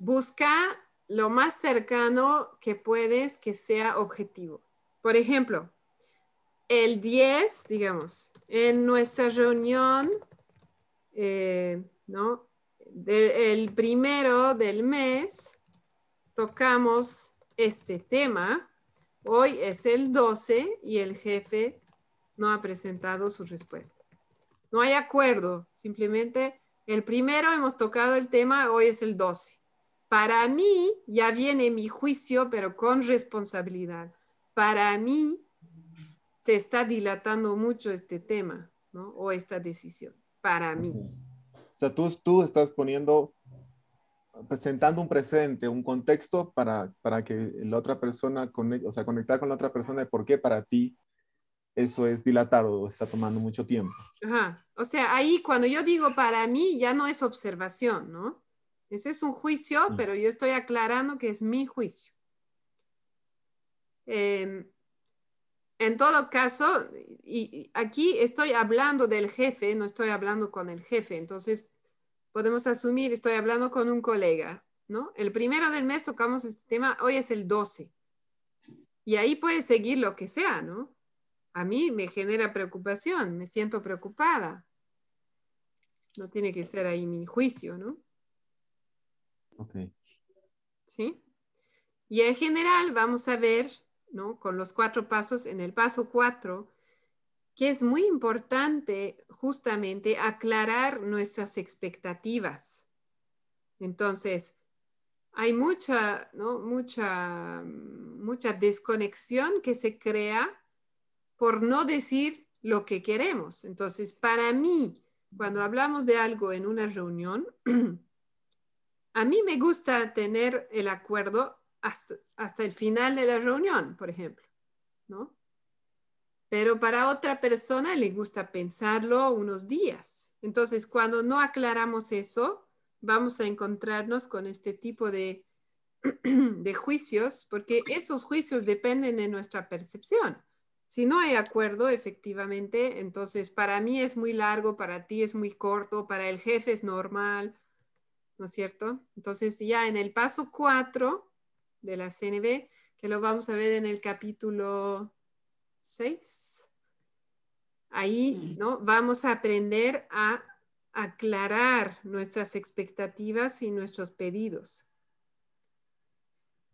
Busca lo más cercano que puedes que sea objetivo. Por ejemplo, el 10, digamos, en nuestra reunión, eh, ¿no? el primero del mes, tocamos este tema. Hoy es el 12 y el jefe no ha presentado su respuesta. No hay acuerdo, simplemente el primero hemos tocado el tema, hoy es el 12. Para mí ya viene mi juicio, pero con responsabilidad. Para mí se está dilatando mucho este tema, ¿no? O esta decisión, para mí. O sea, tú, tú estás poniendo, presentando un presente, un contexto para, para que la otra persona, conecte, o sea, conectar con la otra persona de por qué para ti eso es dilatado, está tomando mucho tiempo. Ajá. O sea, ahí cuando yo digo para mí, ya no es observación, ¿no? Ese es un juicio, pero yo estoy aclarando que es mi juicio. Eh, en todo caso, y aquí estoy hablando del jefe, no estoy hablando con el jefe, entonces podemos asumir, estoy hablando con un colega, ¿no? El primero del mes tocamos este tema, hoy es el 12. Y ahí puede seguir lo que sea, ¿no? A mí me genera preocupación, me siento preocupada. No tiene que ser ahí mi juicio, ¿no? ¿Sí? Y en general vamos a ver con los cuatro pasos, en el paso cuatro, que es muy importante justamente aclarar nuestras expectativas. Entonces, hay mucha, mucha, mucha desconexión que se crea por no decir lo que queremos. Entonces, para mí, cuando hablamos de algo en una reunión, a mí me gusta tener el acuerdo hasta, el final de la reunión, por ejemplo, ¿no? Pero para otra persona le gusta pensarlo unos días. Entonces, cuando no aclaramos eso, vamos a encontrarnos con este tipo de, de juicios, porque esos juicios dependen de nuestra percepción. Si no hay acuerdo, efectivamente, entonces para mí es muy largo, para ti es muy corto, para el jefe es normal, ¿no es cierto? Entonces ya en el paso cuatro de la CNB, que lo vamos a ver en el capítulo 6. Ahí, ¿no? Vamos a aprender a aclarar nuestras expectativas y nuestros pedidos.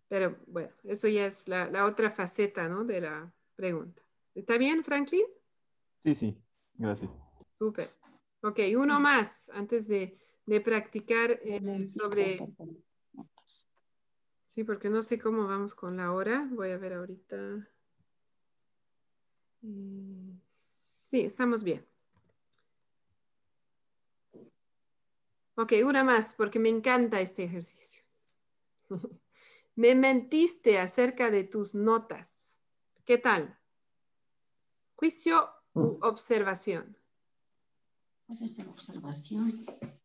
Pero bueno, eso ya es la, otra faceta, ¿no? De la pregunta. ¿Está bien, Franklin? Sí, sí, gracias. Súper. Ok, uno más antes de, practicar eh, sobre Sí, porque no sé cómo vamos con la hora. Voy a ver ahorita. Mm, sí, estamos bien. Ok, una más, porque me encanta este ejercicio. me mentiste acerca de tus notas. ¿Qué tal? ¿Juicio u mm. observación? Pues observación. Juicio me mentiste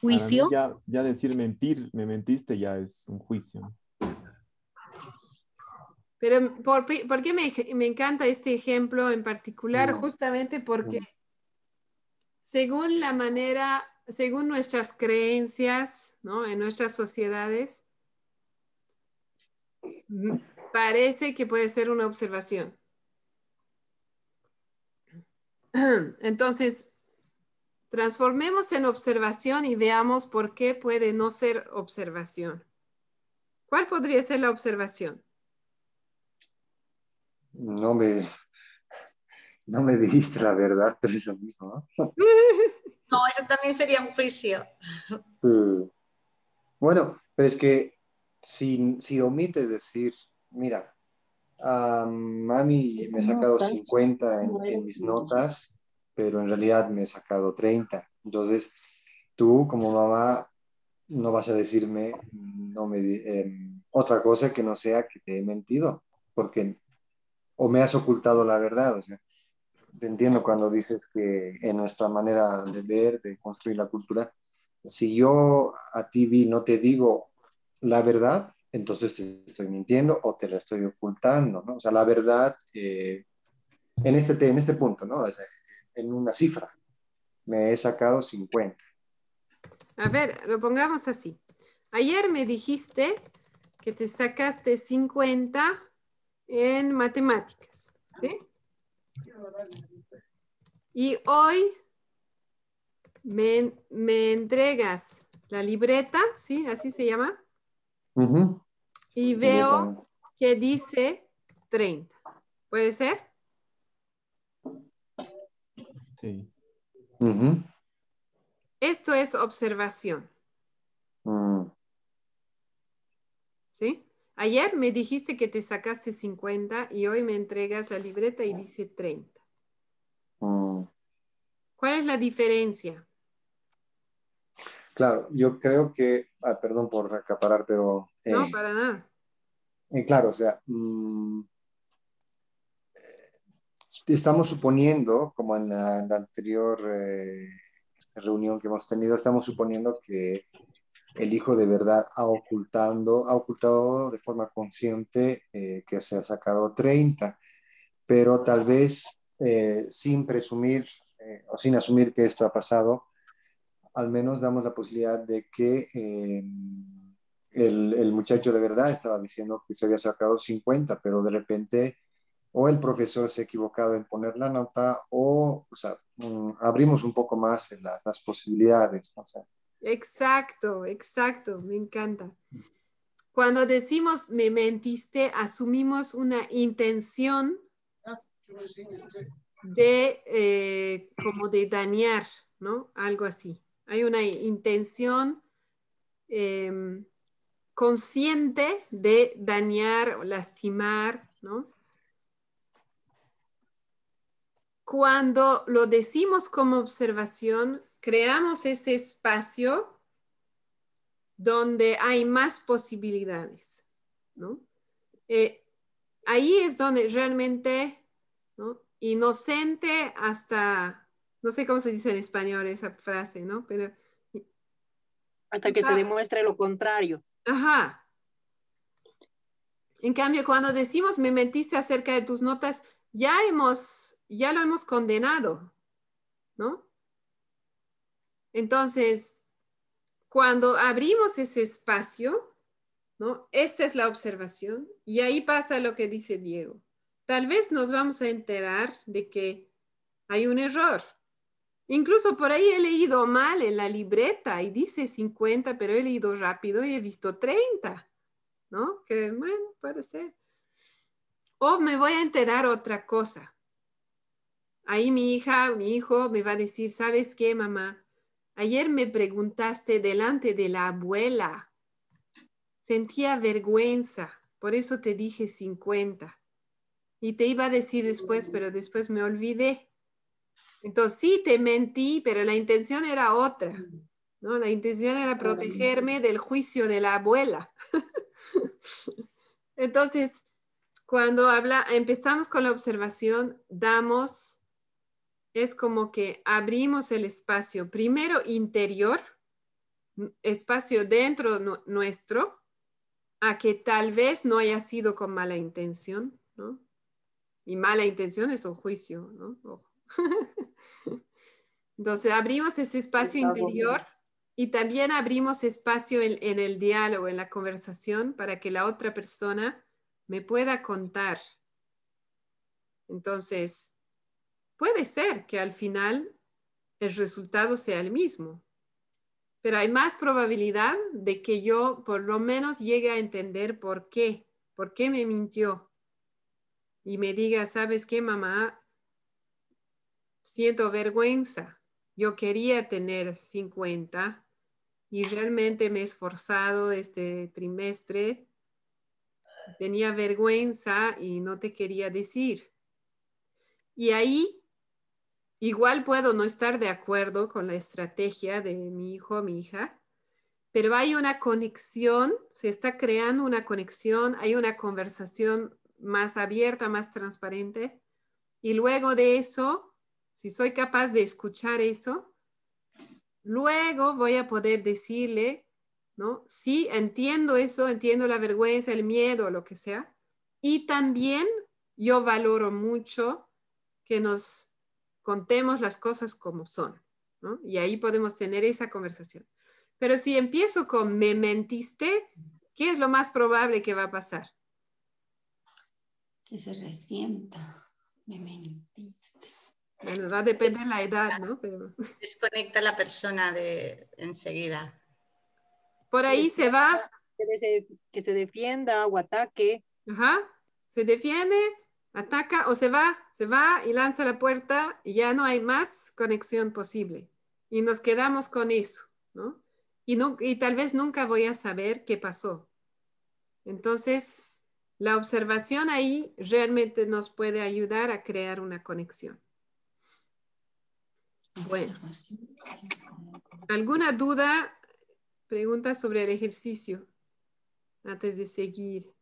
juicio. Ya, decir mentir, me mentiste, ya es un juicio. Pero ¿por, qué me, encanta este ejemplo en particular? Mm. Justamente porque mm. según la manera, según nuestras creencias, ¿no? En nuestras sociedades, parece que puede ser una observación. Entonces, Transformemos en observación y veamos por qué puede no ser observación. ¿Cuál podría ser la observación? No me, no me dijiste la verdad, pero eso mismo, ¿no? no, eso también sería un juicio. Sí. Bueno, pero es que si, si omites decir, mira, a mami me he sacado 50 en mis notas pero en realidad me he sacado 30. Entonces, tú como mamá no vas a decirme no me, em, otra cosa que no sea que te he mentido, porque o me has ocultado la verdad. O sea, te entiendo cuando dices que en nuestra manera de ver, de construir la cultura, si yo a ti vi no te digo la verdad, entonces te estoy mintiendo o te la estoy ocultando, ¿no? O sea, la verdad, eh, en, este, en este punto, ¿no? en una cifra, me he sacado 50. A ver, lo pongamos así. Ayer me dijiste que te sacaste 50 en matemáticas, ¿sí? Y hoy me, entregas la libreta, ¿sí? Así se llama. Y veo que dice 30. ¿Puede ser? Sí. Esto es observación. Mm. ¿Sí? Ayer me dijiste que te sacaste 50 y hoy me entregas la libreta y dice 30. Mm. ¿Cuál es la diferencia? Claro, yo creo que, ah, perdón por acaparar, pero... no, eh, para nada. Eh, claro, o sea, mm, estamos suponiendo, como en la, anterior eh, reunión que hemos tenido, estamos suponiendo que el hijo de verdad ha ocultando, ha ocultado de forma consciente eh, que se ha sacado 30, pero tal vez eh, sin presumir o sin asumir que esto ha pasado, al menos damos la posibilidad de que el, el, muchacho de verdad estaba diciendo que se había sacado 50, pero de repente o el profesor se ha equivocado en poner la nota o, o sea, mm, abrimos un poco más las posibilidades. exacto, exacto, me encanta. Cuando decimos me mentiste, asumimos una intención de eh, como de dañar, ¿no? Algo así. Hay una intención em, consciente de dañar o lastimar, ¿no? cuando lo decimos como observación, creamos ese espacio donde hay más posibilidades, ¿no? Eh, ahí es donde realmente, ¿no? Inocente hasta, no sé cómo se dice en español esa frase, ¿no? Pero... Hasta que se demuestre lo contrario. Ajá. En cambio, cuando decimos me mentiste acerca de tus notas, ya hemos, ya lo hemos condenado, ¿no? Entonces, cuando abrimos ese espacio, ¿no? Esta es la observación y ahí pasa lo que dice Diego. Tal vez nos vamos a enterar de que hay un error. Incluso por ahí he leído mal en la libreta y dice 50, pero he leído rápido y he visto 30, ¿no? Que bueno, puede ser. O me voy a enterar otra cosa. Ahí mi hija, mi hijo me va a decir, ¿sabes qué, mamá? Ayer me preguntaste delante de la abuela. Sentía vergüenza, por eso te dije 50. Y te iba a decir después, pero después me olvidé. Entonces sí, te mentí, pero la intención era otra. ¿no? La intención era protegerme del juicio de la abuela. Entonces, cuando habla, empezamos con la observación, damos, es como que abrimos el espacio, primero interior, espacio dentro nuestro, a que tal vez no haya sido con mala intención, ¿no? Y mala intención es un juicio, ¿no? Entonces abrimos ese espacio interior y también abrimos espacio en, el diálogo, en la conversación, para que la otra persona me pueda contar. Entonces, puede ser que al final el resultado sea el mismo, pero hay más probabilidad de que yo por lo menos llegue a entender por qué, por qué me mintió. Y me diga, ¿sabes qué, mamá? Siento vergüenza. Yo quería tener 50 y realmente me he esforzado este trimestre tenía vergüenza y no te quería decir. Y ahí igual puedo no estar de acuerdo con la estrategia de mi hijo o mi hija, pero hay una conexión, se está creando una conexión, hay una conversación más abierta, más transparente. Y luego de eso, si soy capaz de escuchar eso, luego voy a poder decirle, ¿no? Sí, entiendo eso, entiendo la vergüenza, el miedo, lo que sea. Y también yo valoro mucho que nos contemos las cosas como son, ¿no? Y ahí podemos tener esa conversación. Pero si empiezo con me mentiste, ¿qué es lo más probable que va a pasar? Que se resienta, me mentiste. Bueno, va a depender de la edad, ¿no? Pero... Desconecta a la persona de enseguida. Por ahí se va. Que se, defienda o ataque. Ajá. Se defiende, ataca o se va, se va y lanza la puerta y ya no hay más conexión posible. Y nos quedamos con eso, ¿no? Y, no, y tal vez nunca voy a saber qué pasó. Entonces, la observación ahí realmente nos puede ayudar a crear una conexión. Bueno, ¿alguna duda, pregunta sobre el ejercicio antes de seguir?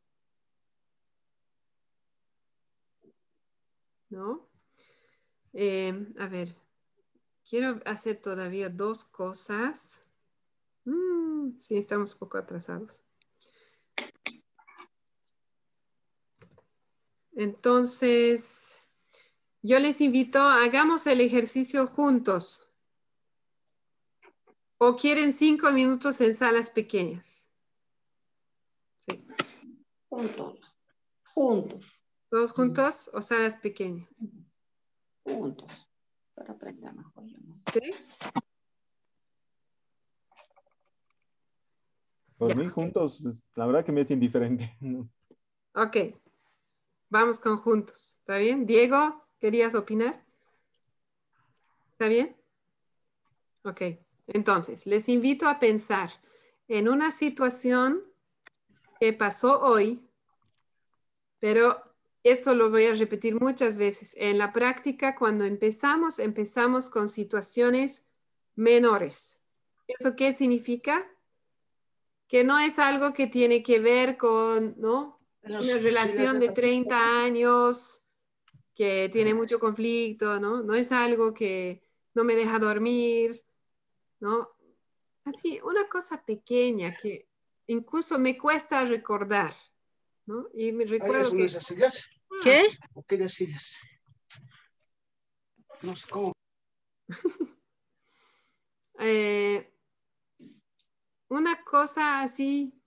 ¿No? Eh, a ver, quiero hacer todavía dos cosas. Mm, sí, estamos un poco atrasados. Entonces, yo les invito, hagamos el ejercicio juntos. ¿O quieren cinco minutos en salas pequeñas? Sí. Juntos. Juntos. ¿Todos juntos o salas pequeñas? Juntos. Para aprender mejor. ¿Sí? Por mí juntos, la verdad que me es indiferente. Ok. Vamos con juntos. ¿Está bien? Diego, ¿Querías opinar? ¿Está bien? Ok. Entonces, les invito a pensar en una situación que pasó hoy, pero esto lo voy a repetir muchas veces. En la práctica, cuando empezamos, empezamos con situaciones menores. ¿Eso qué significa? Que no es algo que tiene que ver con, ¿no? Una relación de 30 años, que tiene mucho conflicto, ¿no? No es algo que no me deja dormir, ¿no? Así, una cosa pequeña que incluso me cuesta recordar, ¿no? Y me recuerdo que... sillas? ¿Qué? Aquellas sillas. No sé cómo. eh, una cosa así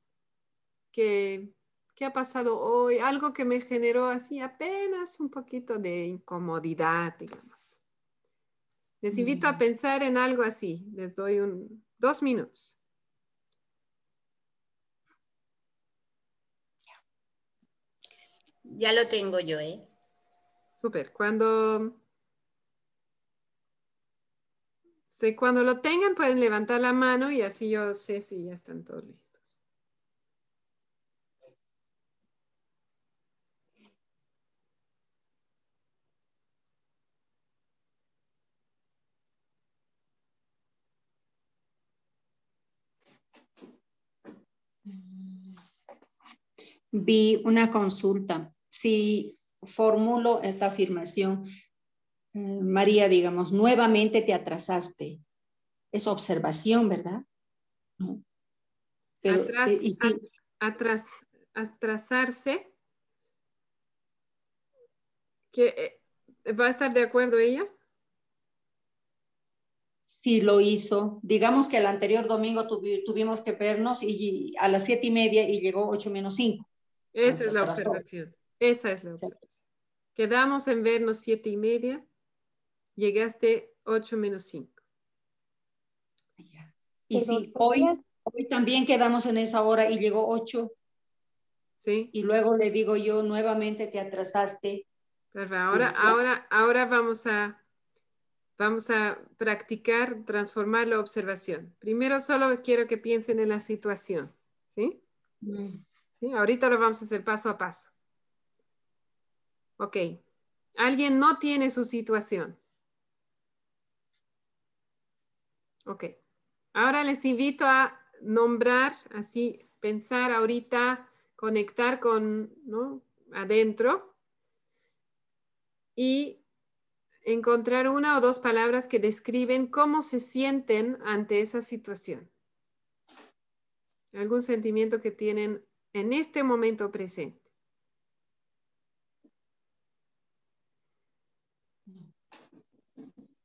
que ¿Qué ha pasado hoy? Algo que me generó así apenas un poquito de incomodidad, digamos. Les invito a mm. pensar en algo así. Les doy un, dos minutos. Ya lo tengo yo, ¿eh? Súper. Cuando, cuando lo tengan pueden levantar la mano y así yo sé si ya están todos listos. Vi una consulta. Si formulo esta afirmación, eh, María, digamos, nuevamente te atrasaste. Es observación, ¿verdad? Pero, eh, atrasarse, que eh, va a estar de acuerdo ella. Sí, lo hizo. Digamos que el anterior domingo tuvimos que vernos y, a las siete y media y llegó ocho menos cinco. Esa es la observación. Esa es la observación. Quedamos en vernos siete y media. Llegaste ocho menos cinco. Y si hoy, hoy también quedamos en esa hora y llegó ocho. Sí. Y luego le digo yo nuevamente te atrasaste. Ahora, ahora, ahora vamos a vamos a practicar transformar la observación. Primero solo quiero que piensen en la situación, ¿sí? Mm. Ahorita lo vamos a hacer paso a paso. Ok. Alguien no tiene su situación. Ok. Ahora les invito a nombrar, así, pensar ahorita, conectar con, ¿no? Adentro. Y encontrar una o dos palabras que describen cómo se sienten ante esa situación. algún sentimiento que tienen en este momento presente.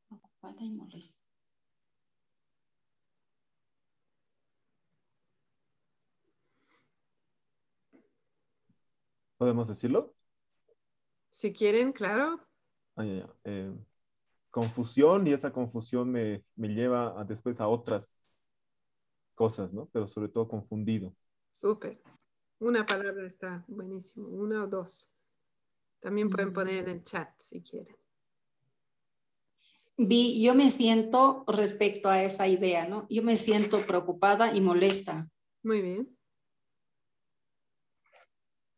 Ocupada y molesta. ¿Podemos decirlo? Si quieren, claro. Ah, eh, confusión y esa confusión me, me lleva a, después a otras cosas, ¿no? Pero sobre todo confundido. Súper. Una palabra está buenísimo, una o dos. También pueden mm. poner en el chat si quieren. Vi, yo me siento respecto a esa idea, ¿no? Yo me siento preocupada y molesta. Muy bien.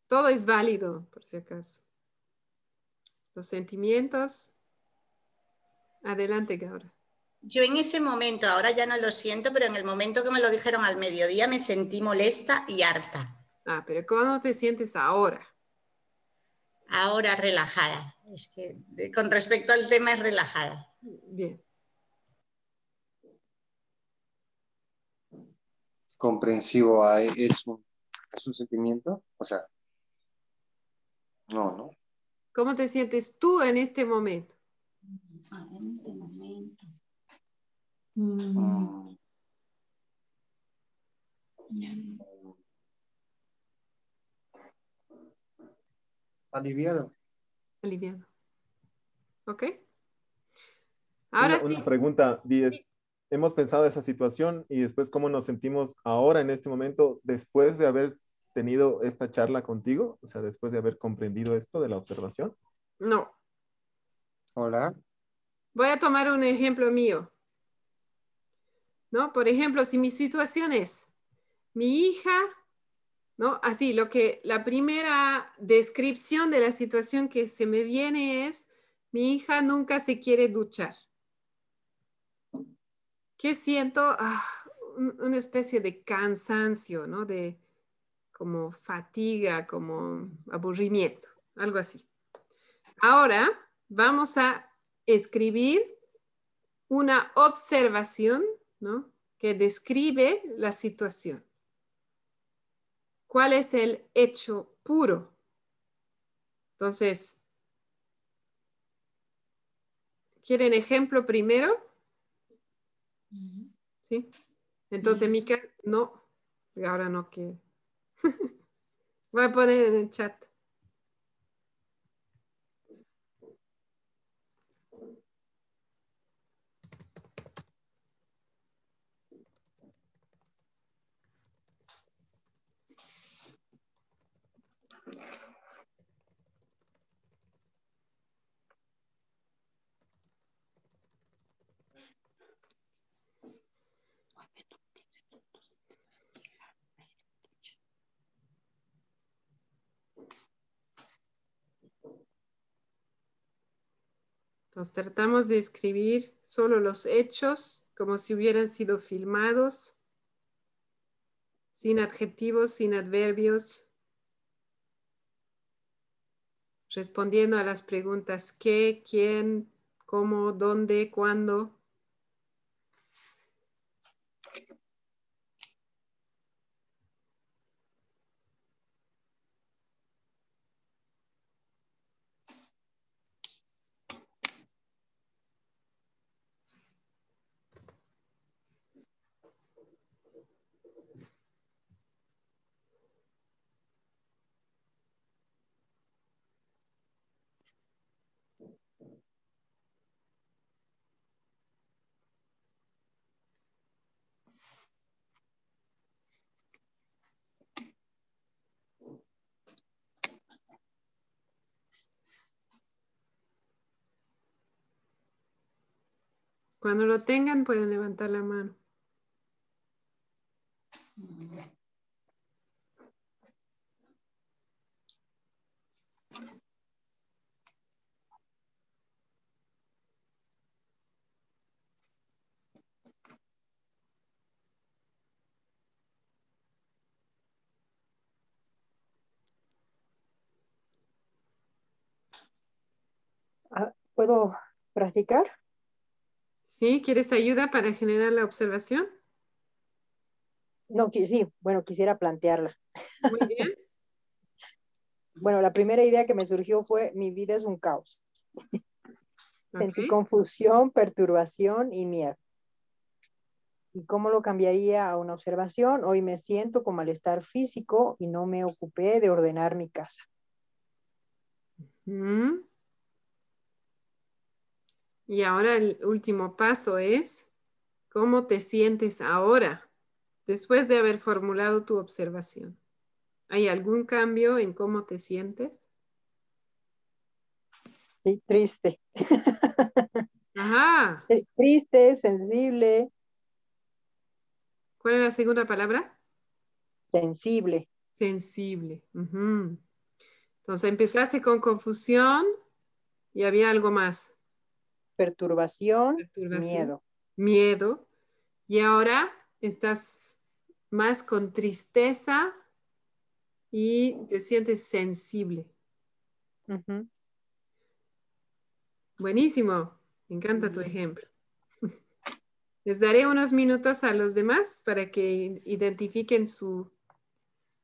Todo es válido, por si acaso. Los sentimientos. Adelante, Gaura. Yo en ese momento, ahora ya no lo siento, pero en el momento que me lo dijeron al mediodía me sentí molesta y harta. Ah, pero ¿cómo te sientes ahora? Ahora relajada. Es que con respecto al tema es relajada. Bien. Comprensivo, ¿es un, es un sentimiento? O sea, no, ¿no? ¿Cómo te sientes tú en este momento? Ah, en este momento. Mm. Aliviado. Aliviado. ¿Ok? Ahora una, sí. Una pregunta, Díez. Hemos pensado esa situación y después cómo nos sentimos ahora en este momento después de haber tenido esta charla contigo, o sea, después de haber comprendido esto de la observación. No. Hola. Voy a tomar un ejemplo mío. ¿No? Por ejemplo, si mi situación es mi hija Así, lo que la primera descripción de la situación que se me viene es, mi hija nunca se quiere duchar. ¿Qué siento? Ah, una especie de cansancio, ¿no? De como fatiga, como aburrimiento, algo así. Ahora vamos a escribir una observación, ¿no? Que describe la situación. ¿Cuál es el hecho puro? Entonces, ¿quieren ejemplo primero? ¿Sí? Entonces, Mica, no, ahora no quiero. Voy a poner en el chat. Entonces tratamos de escribir solo los hechos como si hubieran sido filmados, sin adjetivos, sin adverbios, respondiendo a las preguntas qué, quién, cómo, dónde, cuándo. Cuando lo tengan pueden levantar la mano. Ah, ¿Puedo practicar? ¿Sí? ¿Quieres ayuda para generar la observación? No, sí, bueno, quisiera plantearla. Muy bien. bueno, la primera idea que me surgió fue, mi vida es un caos. Sentí confusión, perturbación y miedo. ¿Y cómo lo cambiaría a una observación? Hoy me siento con malestar físico y no me ocupé de ordenar mi casa. Y ahora el último paso es, ¿cómo te sientes ahora después de haber formulado tu observación? ¿Hay algún cambio en cómo te sientes? Sí, triste. Ajá. Triste, sensible. ¿Cuál es la segunda palabra? Sensible. Sensible. Entonces empezaste con confusión y había algo más. Perturbación, miedo. Miedo. Y ahora estás más con tristeza y te sientes sensible. Buenísimo. Me encanta tu ejemplo. Les daré unos minutos a los demás para que identifiquen su,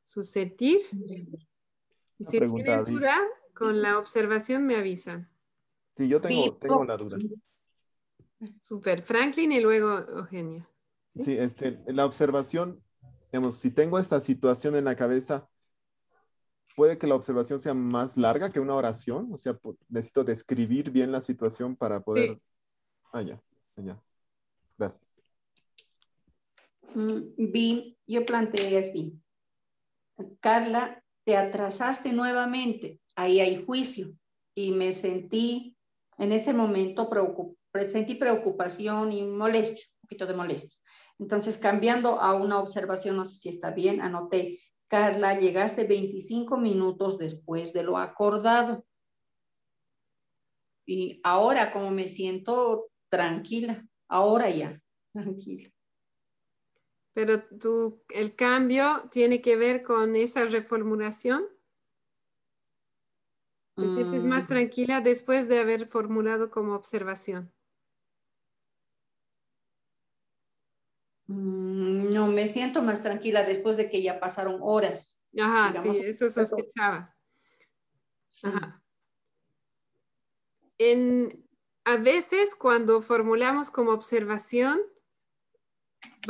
su sentir. Y si tienen duda, con la observación me avisan. Sí, yo tengo, tengo una duda. Super, Franklin y luego Eugenia. ¿Sí? este, la observación, digamos, si tengo esta situación en la cabeza, puede que la observación sea más larga que una oración, o sea, necesito describir bien la situación para poder... Ah, ya, ya. Gracias. Vi, mm, yo planteé así. Carla, te atrasaste nuevamente, ahí hay juicio y me sentí en ese momento sentí preocupación y molestia, un poquito de molestia. Entonces, cambiando a una observación, no sé si está bien, anoté, Carla, llegaste 25 minutos después de lo acordado. Y ahora, como me siento tranquila, ahora ya, tranquila. Pero tú, el cambio tiene que ver con esa reformulación. ¿Te sientes más mm. tranquila después de haber formulado como observación? Mm, no, me siento más tranquila después de que ya pasaron horas. Ajá, sí, eso sospechaba. Ajá. En, a veces cuando formulamos como observación,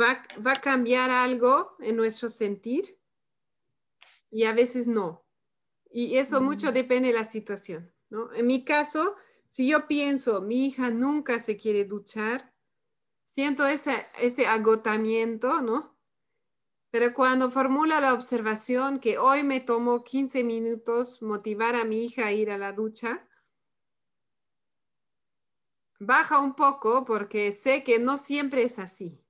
va, va, a cambiar algo en nuestro sentir y a veces no. Y eso mm. mucho depende de la situación. ¿no? En mi caso, si yo pienso, mi hija nunca se quiere duchar, siento ese, ese agotamiento, ¿no? Pero cuando formula la observación que hoy me tomó 15 minutos motivar a mi hija a ir a la ducha, baja un poco porque sé que no siempre es así,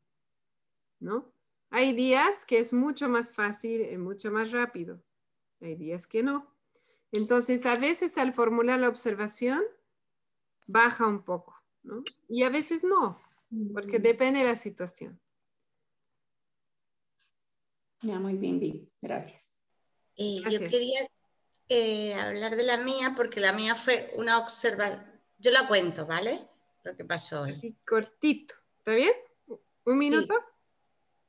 ¿no? Hay días que es mucho más fácil y mucho más rápido. Hay días que no. Entonces, a veces al formular la observación, baja un poco, ¿no? Y a veces no porque depende de la situación. Ya, muy bien, Vivi. Gracias. Y yo quería eh, hablar de la mía porque la mía fue una observación. Yo la cuento, ¿vale? Lo que pasó hoy. cortito. ¿Está bien? ¿Un minuto?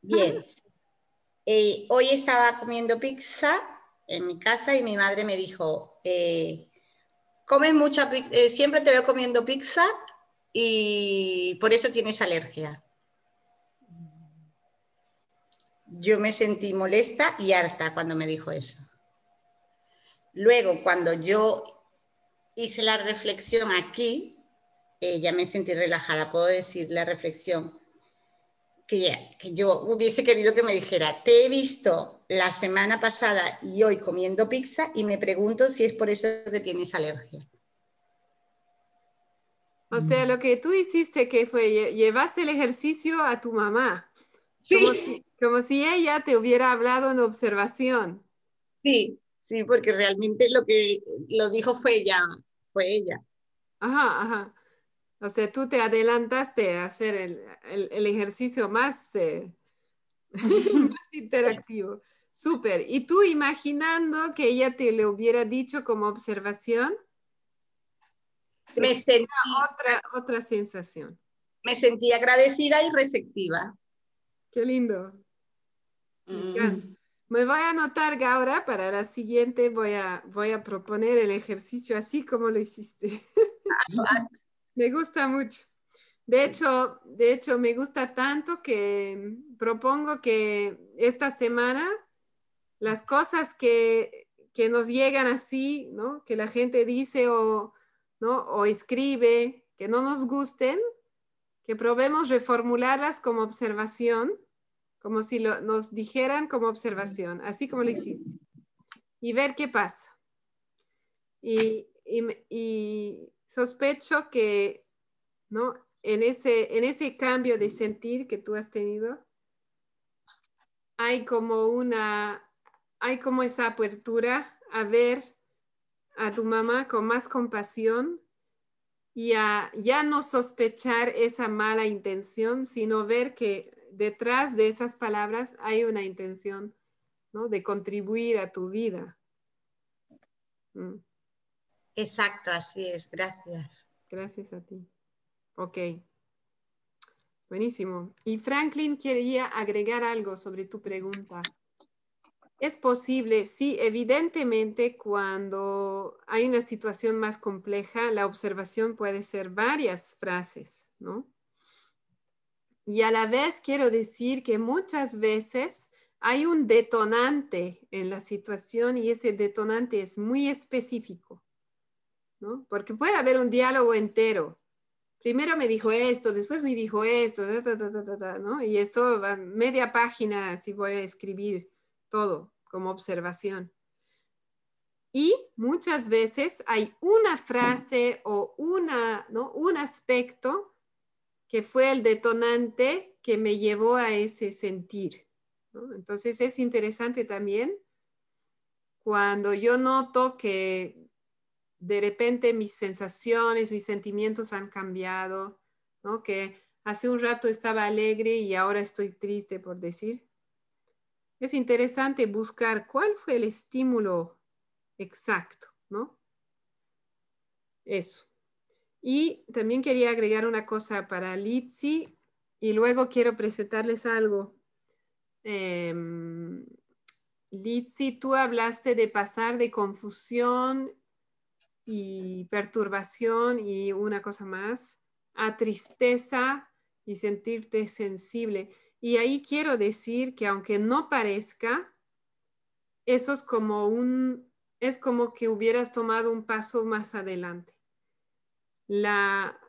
Bien. Eh, hoy estaba comiendo pizza en mi casa y mi madre me dijo, eh, comes mucha siempre te veo comiendo pizza y por eso tienes alergia. Yo me sentí molesta y harta cuando me dijo eso. Luego, cuando yo hice la reflexión aquí, eh, ya me sentí relajada, puedo decir la reflexión, que yo hubiese querido que me dijera, te he visto la semana pasada y hoy comiendo pizza y me pregunto si es por eso que tienes alergia. O sea, lo que tú hiciste que fue, llevaste el ejercicio a tu mamá. Sí. Como si, ella te hubiera hablado en observación. Sí, sí, porque realmente lo que lo dijo fue ella, fue ella. Ajá, ajá. O sea, tú te adelantaste a hacer el, ejercicio más, eh, más interactivo. Súper. ¿Y tú imaginando que ella te le hubiera dicho como observación? me sentí, otra, otra sensación. Me sentí agradecida y receptiva. Qué lindo. Mm. Me voy a anotar, Gaura, para la siguiente voy a, voy a proponer el ejercicio así como lo hiciste. me gusta mucho. De hecho, de hecho, me gusta tanto que propongo que esta semana las cosas que, que nos llegan así, ¿no? que la gente dice o, ¿no? o escribe, que no nos gusten, que probemos reformularlas como observación como si nos dijeran como observación, así como lo hiciste, y ver qué pasa. Y, sospecho que ¿no? en, ese, en ese cambio de sentir que tú has tenido, hay como una, hay como esa apertura a ver a tu mamá con más compasión y a ya no sospechar esa mala intención, sino ver que detrás de esas palabras hay una intención ¿no? de contribuir a tu vida. Mm. Exacto, así es, gracias. Gracias a ti. Ok. Buenísimo. Y Franklin quería agregar algo sobre tu pregunta. Es posible, sí, evidentemente cuando hay una situación más compleja, la observación puede ser varias frases, ¿no? Y a la vez quiero decir que muchas veces hay un detonante en la situación y ese detonante es muy específico, ¿no? Porque puede haber un diálogo entero. Primero me dijo esto, después me dijo esto, ¿no? Y eso va media página si voy a escribir todo como observación. Y muchas veces hay una frase o una, ¿no? un aspecto que fue el detonante que me llevó a ese sentir. Entonces es interesante también cuando yo noto que de repente mis sensaciones, mis sentimientos han cambiado, ¿no? que hace un rato estaba alegre y ahora estoy triste, por decir. Es interesante buscar cuál fue el estímulo exacto, ¿no? Eso. Y también quería agregar una cosa para Litsi y luego quiero presentarles algo. Eh, Litsi, tú hablaste de pasar de confusión y perturbación y una cosa más a tristeza y sentirte sensible. Y ahí quiero decir que aunque no parezca, eso es como un, es como que hubieras tomado un paso más adelante la,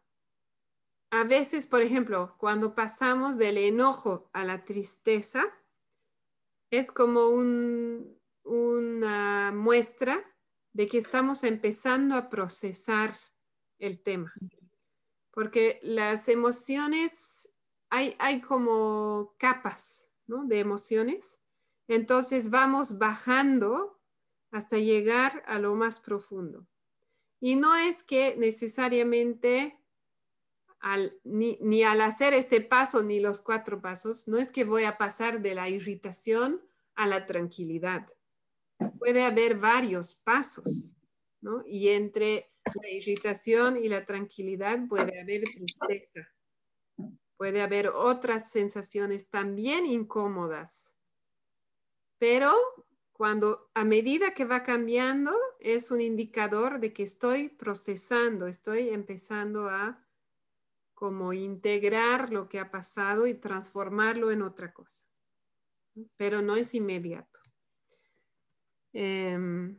a veces, por ejemplo, cuando pasamos del enojo a la tristeza, es como una muestra de que estamos empezando a procesar el tema. Porque las emociones, hay, como capas de emociones. Entonces vamos bajando hasta llegar a lo más profundo. Y no es que necesariamente ni, al hacer este paso ni los cuatro pasos, no es que voy a pasar de la irritación a la tranquilidad. Puede haber varios pasos, ¿no? Y entre la irritación y la tranquilidad puede haber tristeza. Puede haber otras sensaciones también incómodas. Pero cuando a medida que va cambiando es un indicador de que estoy procesando, estoy empezando a como integrar lo que ha pasado y transformarlo en otra cosa. Pero no es inmediato. Em,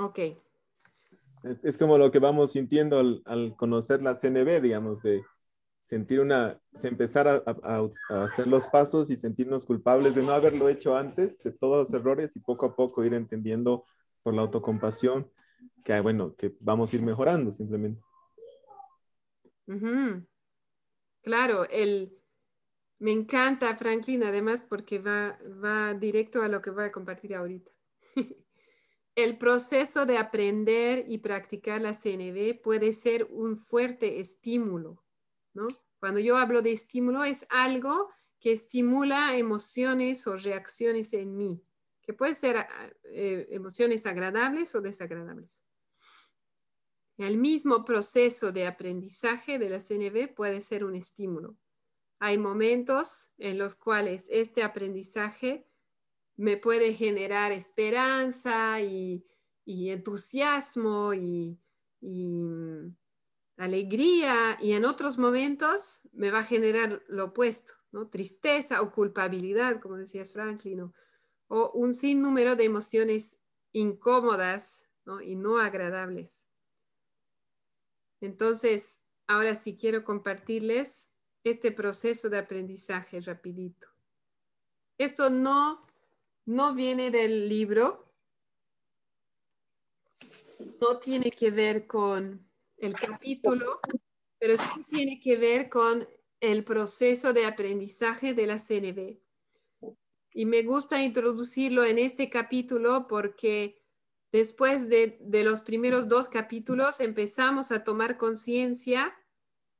ok. Es, como lo que vamos sintiendo al, al conocer la CNB, digamos, de sentir una, empezar a, hacer los pasos y sentirnos culpables de no haberlo hecho antes, de todos los errores y poco a poco ir entendiendo por la autocompasión que, bueno, que vamos a ir mejorando simplemente. Claro, el, me encanta Franklin además porque va, va directo a lo que voy a compartir ahorita. el proceso de aprender y practicar la CNV puede ser un fuerte estímulo cuando yo hablo de estímulo es algo que estimula emociones o reacciones en mí, que pueden ser ah, eh, emociones agradables o desagradables. El mismo proceso de aprendizaje de la CNV puede ser un estímulo. Hay momentos en los cuales este aprendizaje me puede generar esperanza y, entusiasmo y, mm, alegría y en otros momentos me va a generar lo opuesto, tristeza o culpabilidad, como decías Franklin, o, un sinnúmero de emociones incómodas y no agradables. Entonces, ahora sí quiero compartirles este proceso de aprendizaje rapidito. Esto no, no viene del libro, no tiene que ver con el capítulo, pero sí tiene que ver con el proceso de aprendizaje de la CNB. Y me gusta introducirlo en este capítulo porque después de, los primeros dos capítulos empezamos a tomar conciencia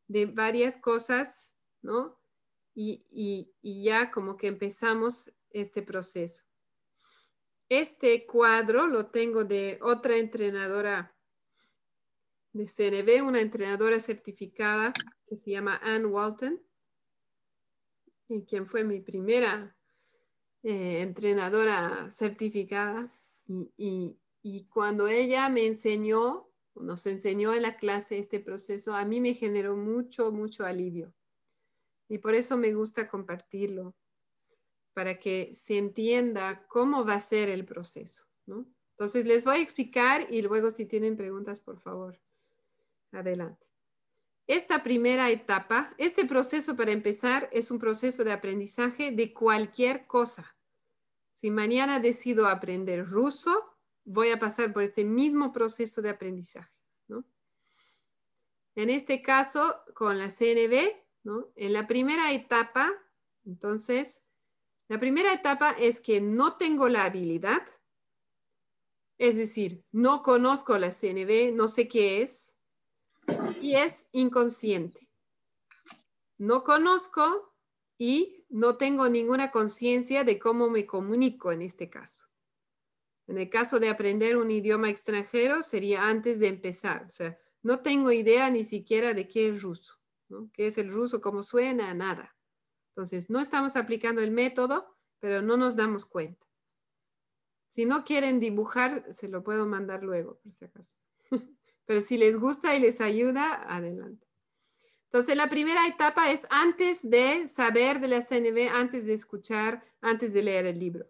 de varias cosas, ¿no? Y ya como que empezamos este proceso. Este cuadro lo tengo de otra entrenadora de CNB, una entrenadora certificada que se llama Ann Walton, y quien fue mi primera eh, entrenadora certificada. Y, y, cuando ella me enseñó, nos enseñó en la clase este proceso, a mí me generó mucho, mucho alivio. Y por eso me gusta compartirlo, para que se entienda cómo va a ser el proceso. ¿no? Entonces les voy a explicar y luego si tienen preguntas, por favor, adelante. Esta primera etapa, este proceso para empezar es un proceso de aprendizaje de cualquier cosa. Si mañana decido aprender ruso, voy a pasar por este mismo proceso de aprendizaje. En este caso, con la CNB, en la primera etapa, entonces, la primera etapa es que no tengo la habilidad, es decir, no conozco la CNB, no sé qué es, y es inconsciente. No conozco y no tengo ninguna conciencia de cómo me comunico en este caso. En el caso de aprender un idioma extranjero sería antes de empezar, o sea, no tengo idea ni siquiera de qué es ruso, ¿Qué es el ruso? ¿Cómo suena? Nada. Entonces, no estamos aplicando el método, pero no nos damos cuenta. Si no quieren dibujar, se lo puedo mandar luego, por si acaso. Pero si les gusta y les ayuda, adelante. Entonces, la primera etapa es antes de saber de la CNB, antes de escuchar, antes de leer el libro.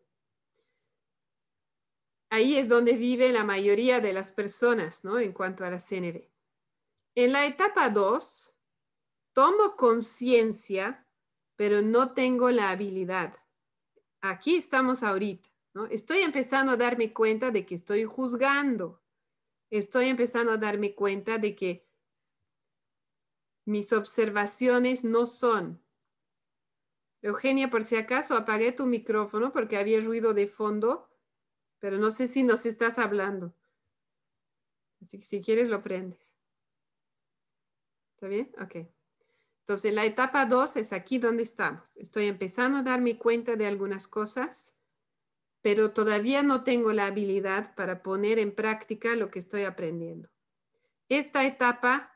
Ahí es donde vive la mayoría de las personas, ¿no? En cuanto a la CNB. En la etapa 2, tomo conciencia, pero no tengo la habilidad. Aquí estamos ahorita, ¿no? Estoy empezando a darme cuenta de que estoy juzgando estoy empezando a darme cuenta de que mis observaciones no son. Eugenia, por si acaso, apagué tu micrófono porque había ruido de fondo, pero no sé si nos estás hablando. Así que si quieres lo prendes. ¿Está bien? Ok. Entonces, la etapa 2 es aquí donde estamos. Estoy empezando a darme cuenta de algunas cosas pero todavía no tengo la habilidad para poner en práctica lo que estoy aprendiendo. Esta etapa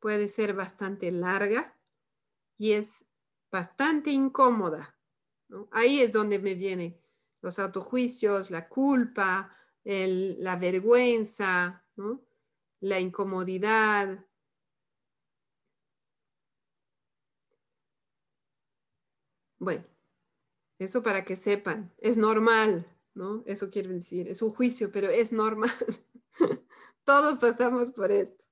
puede ser bastante larga y es bastante incómoda. Ahí es donde me vienen los autojuicios, la culpa, la vergüenza, la incomodidad. Bueno, eso para que sepan, es normal, ¿no? Eso quiero decir, es un juicio, pero es normal. Todos pasamos por esto.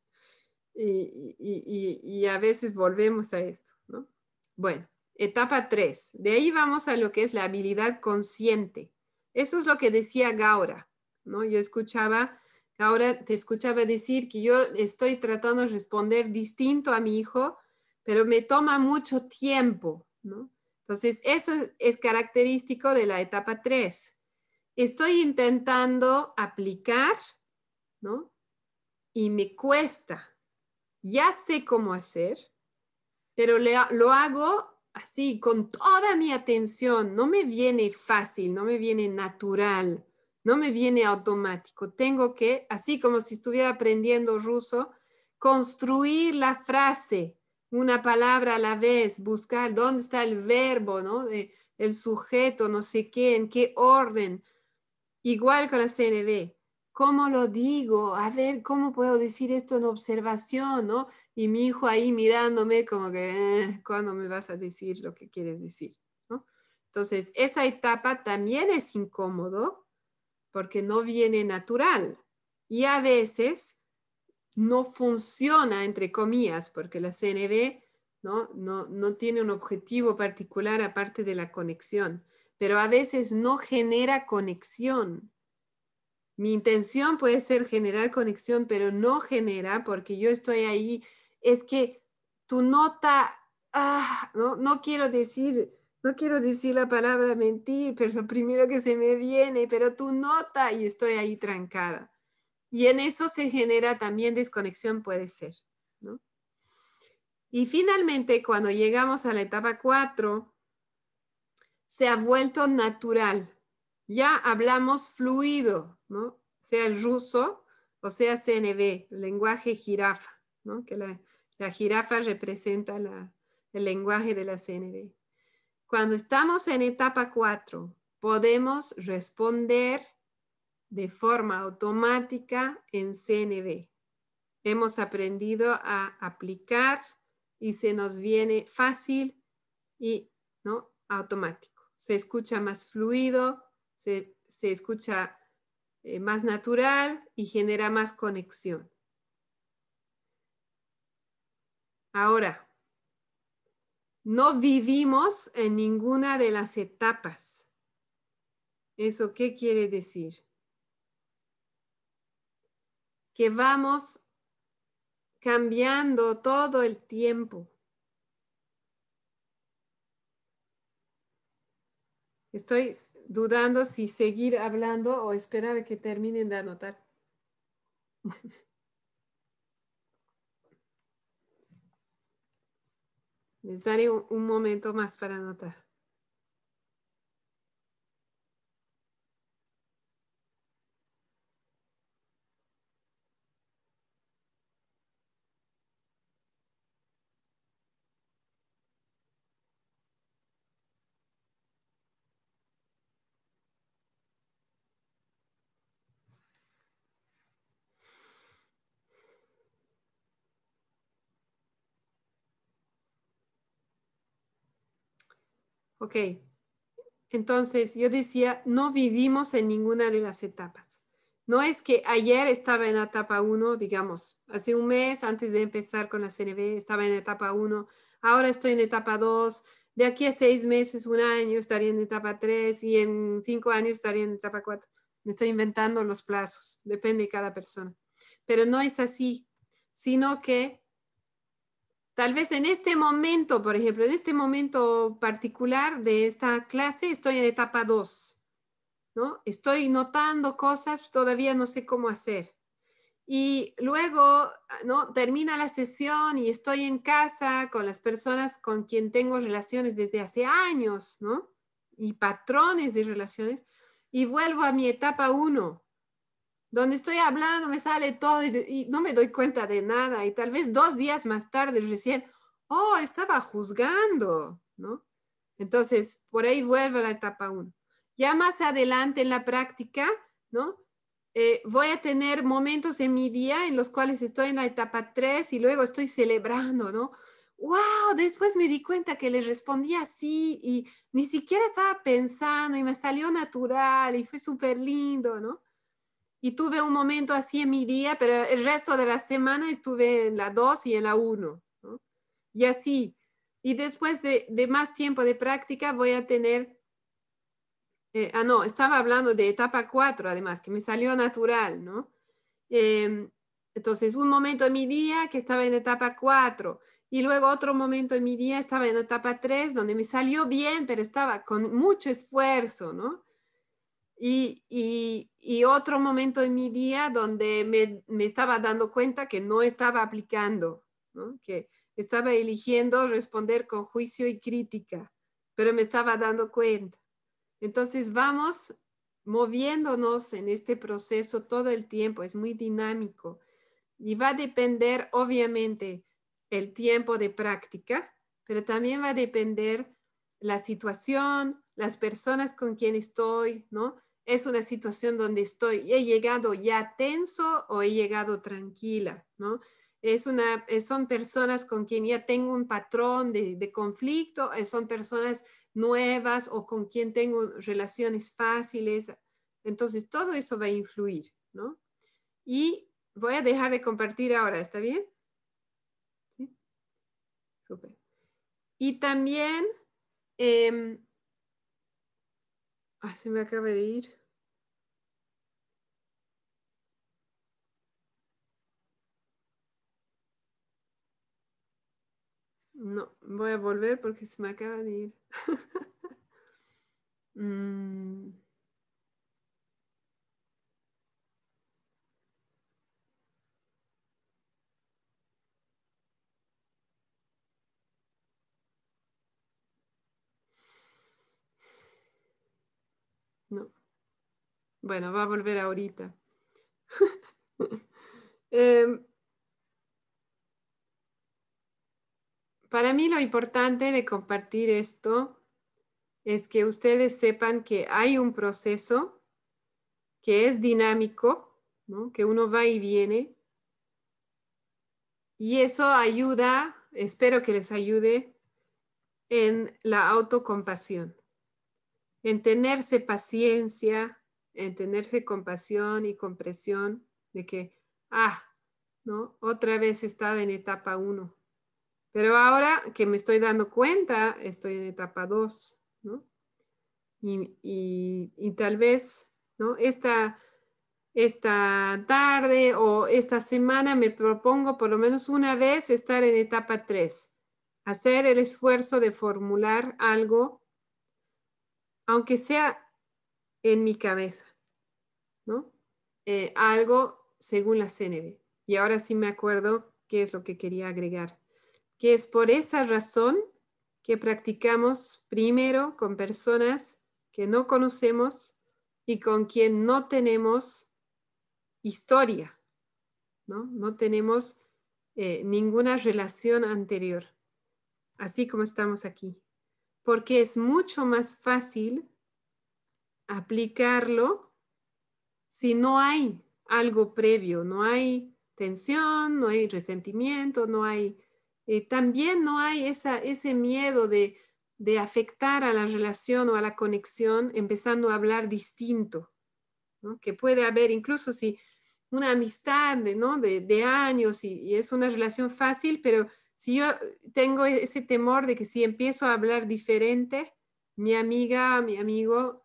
Y, a veces volvemos a esto, ¿no? Bueno, etapa 3. De ahí vamos a lo que es la habilidad consciente. Eso es lo que decía Gaura, ¿no? Yo escuchaba, Gaura te escuchaba decir que yo estoy tratando de responder distinto a mi hijo, pero me toma mucho tiempo, ¿no? Entonces, eso es característico de la etapa 3. Estoy intentando aplicar, ¿no? Y me cuesta. Ya sé cómo hacer, pero lo hago así, con toda mi atención. No me viene fácil, no me viene natural, no me viene automático. Tengo que, así como si estuviera aprendiendo ruso, construir la frase una palabra a la vez, buscar dónde está el verbo, ¿no? el sujeto, no sé qué, en qué orden. Igual con la CNV. ¿Cómo lo digo? A ver, ¿cómo puedo decir esto en observación, no? Y mi hijo ahí mirándome como que, eh, ¿cuándo me vas a decir lo que quieres decir? ¿no? Entonces, esa etapa también es incómodo porque no viene natural. Y a veces no funciona, entre comillas, porque la CNV ¿no? No, no tiene un objetivo particular aparte de la conexión, pero a veces no genera conexión. Mi intención puede ser generar conexión, pero no genera porque yo estoy ahí. Es que tu nota, ah, no, no quiero decir, no quiero decir la palabra mentir, pero lo primero que se me viene, pero tu nota y estoy ahí trancada. Y en eso se genera también desconexión, puede ser. ¿no? Y finalmente, cuando llegamos a la etapa 4, se ha vuelto natural ya hablamos fluido, ¿no? Sea el ruso o sea CNV, lenguaje jirafa, ¿no? Que la, jirafa representa el lenguaje de la CNV. Cuando estamos en etapa 4, podemos responder de forma automática en CNV. Hemos aprendido a aplicar y se nos viene fácil y ¿no? automático. Se escucha más fluido, se, escucha eh, más natural y genera más conexión. Ahora, no vivimos en ninguna de las etapas. ¿Eso qué quiere decir? Que vamos cambiando todo el tiempo. Estoy dudando si seguir hablando o esperar a que terminen de anotar. Les daré un momento más para anotar. Ok, entonces yo decía, no vivimos en ninguna de las etapas. No es que ayer estaba en etapa 1, digamos, hace un mes antes de empezar con la CNV estaba en etapa 1, ahora estoy en etapa 2, de aquí a seis meses, un año estaría en etapa 3 y en cinco años estaría en etapa 4. Me estoy inventando los plazos, depende de cada persona. Pero no es así, sino que Tal vez en este momento, por ejemplo, en este momento particular de esta clase, estoy en etapa 2, ¿no? Estoy notando cosas, todavía no sé cómo hacer. Y luego, ¿no? Termina la sesión y estoy en casa con las personas con quien tengo relaciones desde hace años, ¿no? Y patrones de relaciones. Y vuelvo a mi etapa 1, donde estoy hablando, me sale todo y, no me doy cuenta de nada. Y tal vez dos días más tarde recién, oh, estaba juzgando, ¿no? Entonces, por ahí vuelve a la etapa 1. Ya más adelante en la práctica, ¿no? Eh, voy a tener momentos en mi día en los cuales estoy en la etapa 3 y luego estoy celebrando, ¿no? ¡Wow! Después me di cuenta que le respondí así y ni siquiera estaba pensando y me salió natural y fue súper lindo, ¿no? Y tuve un momento así en mi día, pero el resto de la semana estuve en la 2 y en la 1. Y así. Y después de, más tiempo de práctica voy a tener, eh, ah, no, estaba hablando de etapa 4 además, que me salió natural, ¿no? Em, entonces, un momento en mi día que estaba en etapa 4 y luego otro momento en mi día estaba en etapa 3 donde me salió bien, pero estaba con mucho esfuerzo, ¿no? Y, otro momento en mi día donde me, estaba dando cuenta que no estaba aplicando, que estaba eligiendo responder con juicio y crítica, pero me estaba dando cuenta. Entonces vamos moviéndonos en este proceso todo el tiempo, es muy dinámico y va a depender obviamente el tiempo de práctica, pero también va a depender la situación, las personas con quien estoy, ¿no? Es una situación donde estoy, he llegado ya tenso o he llegado tranquila, ¿no? Es una, son personas con quien ya tengo un patrón de, de conflicto, eh, son personas nuevas o con quien tengo relaciones fáciles. Entonces, todo eso va a influir, ¿no? Y voy a dejar de compartir ahora, ¿está bien? Sí. Súper. Y también, eh, se me acaba de ir. No, voy a volver porque se me acaba de ir. Mm. No. Bueno, va a volver ahorita. Em, para mí lo importante de compartir esto es que ustedes sepan que hay un proceso que es dinámico, que uno va y viene. Y eso ayuda, espero que les ayude en la autocompasión, en tenerse paciencia, en tenerse compasión y compresión de que, ah, ¿no? Otra vez estaba en etapa 1 pero ahora que me estoy dando cuenta, estoy en etapa 2, ¿no? Y, tal vez, ¿no? Esta, esta tarde o esta semana me propongo por lo menos una vez estar en etapa 3, hacer el esfuerzo de formular algo, aunque sea en mi cabeza, ¿no? Eh, algo según la CNB. Y ahora sí me acuerdo qué es lo que quería agregar que es por esa razón que practicamos primero con personas que no conocemos y con quien no tenemos historia, no, no tenemos eh, ninguna relación anterior, así como estamos aquí, porque es mucho más fácil aplicarlo si no hay algo previo, no hay tensión, no hay resentimiento, no hay eh, también no hay ese miedo de, afectar a la relación o a la conexión empezando a hablar distinto, que puede haber incluso si una amistad de, ¿no? de, años y, es una relación fácil, pero si yo tengo ese temor de que si empiezo a hablar diferente, mi amiga, mi amigo,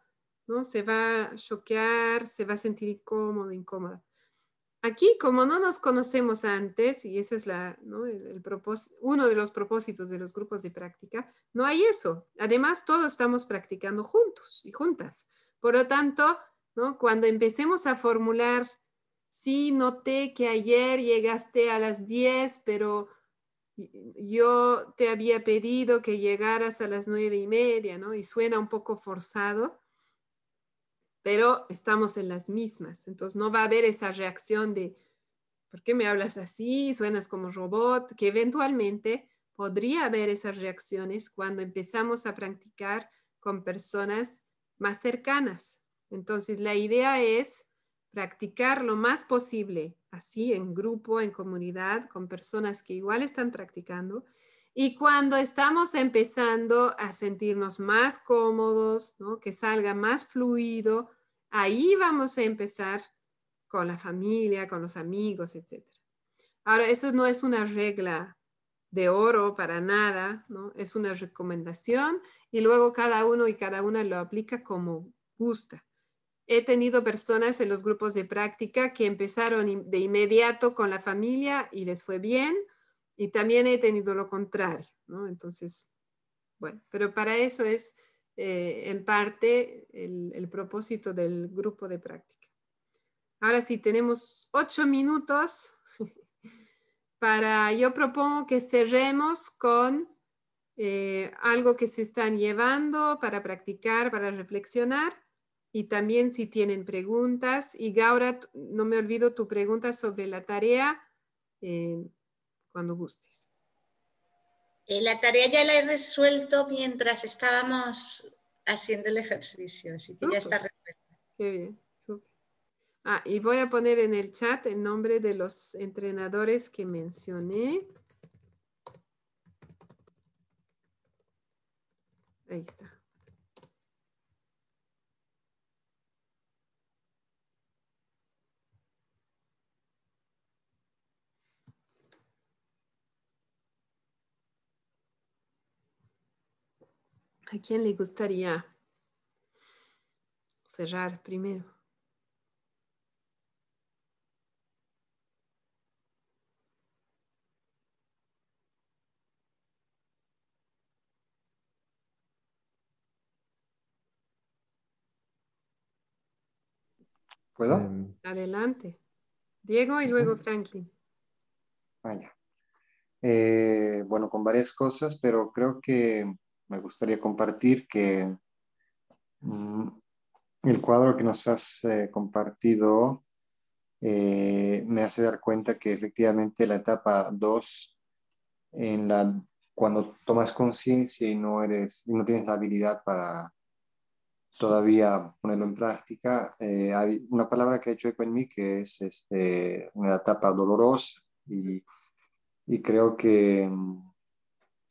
¿no? se va a choquear, se va a sentir incómodo, incómoda. Aquí, como no nos conocemos antes, y ese es el, uno de los propósitos de los grupos de práctica, no hay eso. Además, todos estamos practicando juntos y juntas. Por lo tanto, cuando empecemos a formular, sí, noté que ayer llegaste a las 10, pero yo te había pedido que llegaras a las nueve y media, ¿no? Y suena un poco forzado pero estamos en las mismas. Entonces no va a haber esa reacción de, ¿por qué me hablas así? Suenas como robot, que eventualmente podría haber esas reacciones cuando empezamos a practicar con personas más cercanas. Entonces la idea es practicar lo más posible, así en grupo, en comunidad, con personas que igual están practicando. Y cuando estamos empezando a sentirnos más cómodos, que salga más fluido, ahí vamos a empezar con la familia, con los amigos, etc. Ahora, eso no es una regla de oro para nada. Es una recomendación y luego cada uno y cada una lo aplica como gusta. He tenido personas en los grupos de práctica que empezaron de inmediato con la familia y les fue bien y también he tenido lo contrario, ¿no? Entonces, bueno, pero para eso es eh, en parte el, propósito del grupo de práctica. Ahora sí, tenemos ocho minutos para, yo propongo que cerremos con eh, algo que se están llevando para practicar, para reflexionar y también si tienen preguntas. Y Gaura, no me olvido tu pregunta sobre la tarea eh, cuando gustes. Eh, la tarea ya la he resuelto mientras estábamos haciendo el ejercicio, así que ya está resuelta. Qué bien, Ah, y voy a poner en el chat el nombre de los entrenadores que mencioné. Ahí está. ¿A quién le gustaría cerrar primero? ¿Puedo? Em, Adelante. Diego y luego Franklin. Vaya. Eh, bueno, con varias cosas, pero creo que me gustaría compartir que mm, el cuadro que nos has eh, compartido eh, me hace dar cuenta que efectivamente la etapa 2, en la, cuando tomas conciencia y no eres, no tienes la habilidad para todavía ponerlo en práctica, eh, hay una palabra que ha hecho eco en mí que es este, una etapa dolorosa. Y, y creo que mm,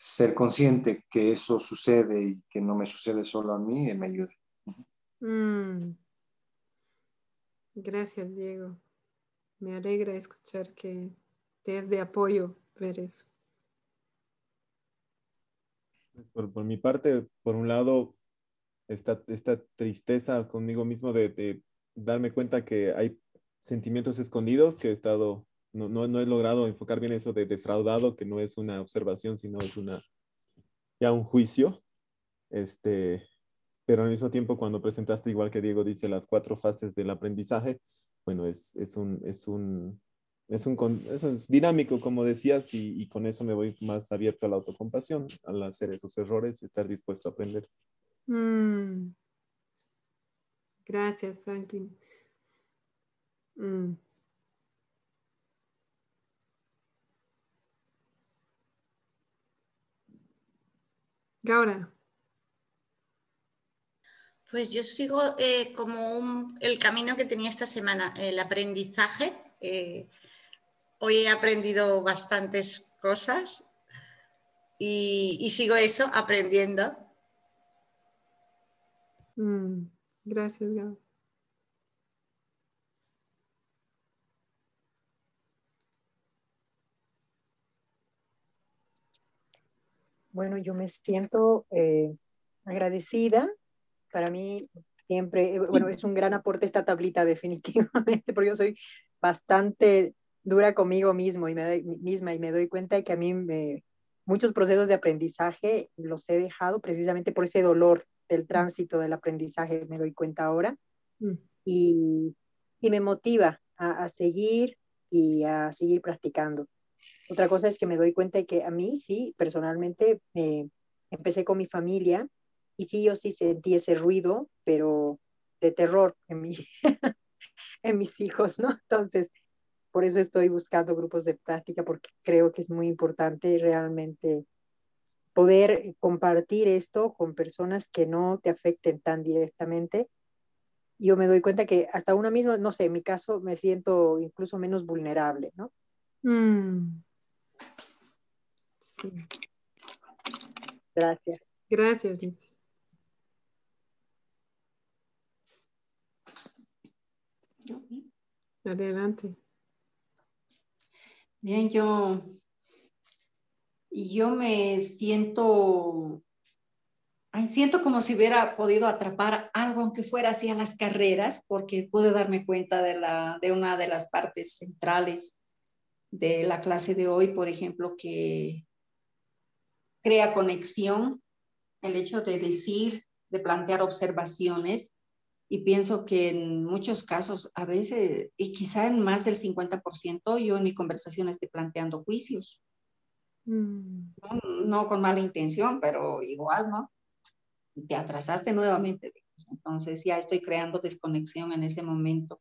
ser consciente que eso sucede y que no me sucede solo a mí me ayuda. Mm. Gracias, Diego. Me alegra escuchar que te es de apoyo ver eso. Pues por, mi parte, por un lado, esta, esta tristeza conmigo mismo de, darme cuenta que hay sentimientos escondidos que he estado no, no, he logrado enfocar bien eso de defraudado, que no es una observación, sino es una, ya un juicio. Este, pero al mismo tiempo, cuando presentaste, igual que Diego dice, las cuatro fases del aprendizaje, bueno, es, es un, es un, es un, dinámico, como decías, y, y, con eso me voy más abierto a la autocompasión, al hacer esos errores, estar dispuesto a aprender. Mm. Gracias, Franklin. Mm. Gaura. Pues yo sigo eh, como el camino que tenía esta semana, el aprendizaje. Eh, hoy he aprendido bastantes cosas y, sigo eso, aprendiendo. Mm, gracias, Gaura. Bueno, yo me siento eh, agradecida. Para mí siempre, eh, bueno, es un gran aporte esta tablita definitivamente, porque yo soy bastante dura conmigo mismo y me misma y me doy cuenta de que a mí me, muchos procesos de aprendizaje los he dejado precisamente por ese dolor del tránsito del aprendizaje, me doy cuenta ahora. Mm. Y, y, me motiva a, a seguir y a seguir practicando. Otra cosa es que me doy cuenta de que a mí sí, personalmente, eh, empecé con mi familia y sí, yo sí sentí ese ruido, pero de terror en, mi, en mis hijos, ¿no? Entonces, por eso estoy buscando grupos de práctica, porque creo que es muy importante realmente poder compartir esto con personas que no te afecten tan directamente. Yo me doy cuenta que hasta uno mismo, no sé, en mi caso me siento incluso menos vulnerable, ¿no? Mm. Gracias. Gracias, Adelante. Bien, yo, yo me siento, siento como si hubiera podido atrapar algo, aunque fuera hacia las carreras, porque pude darme cuenta de, la, de una de las partes centrales de la clase de hoy, por ejemplo, que crea conexión, el hecho de decir, de plantear observaciones. Y pienso que en muchos casos, a veces, y quizá en más del 50%, yo en mi conversación estoy planteando juicios. Mm. No, con mala intención, pero igual, ¿no? Te atrasaste nuevamente. Entonces ya estoy creando desconexión en ese momento.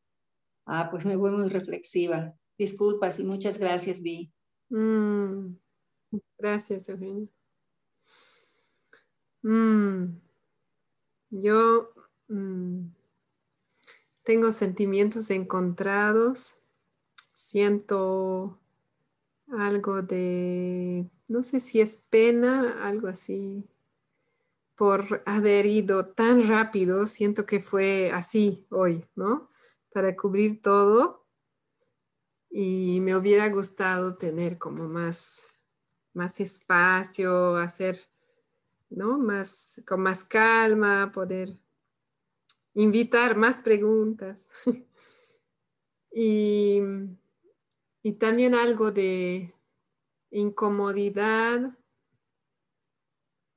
Ah, pues me voy muy reflexiva. Disculpas y muchas gracias, Vi. Mm. Gracias, Eugenia. Mm. Yo mm, tengo sentimientos encontrados, siento algo de, no sé si es pena, algo así, por haber ido tan rápido, siento que fue así hoy, ¿no? Para cubrir todo y me hubiera gustado tener como más, más espacio, hacer, ¿no? Más, con más calma, poder invitar más preguntas. y, y también algo de incomodidad,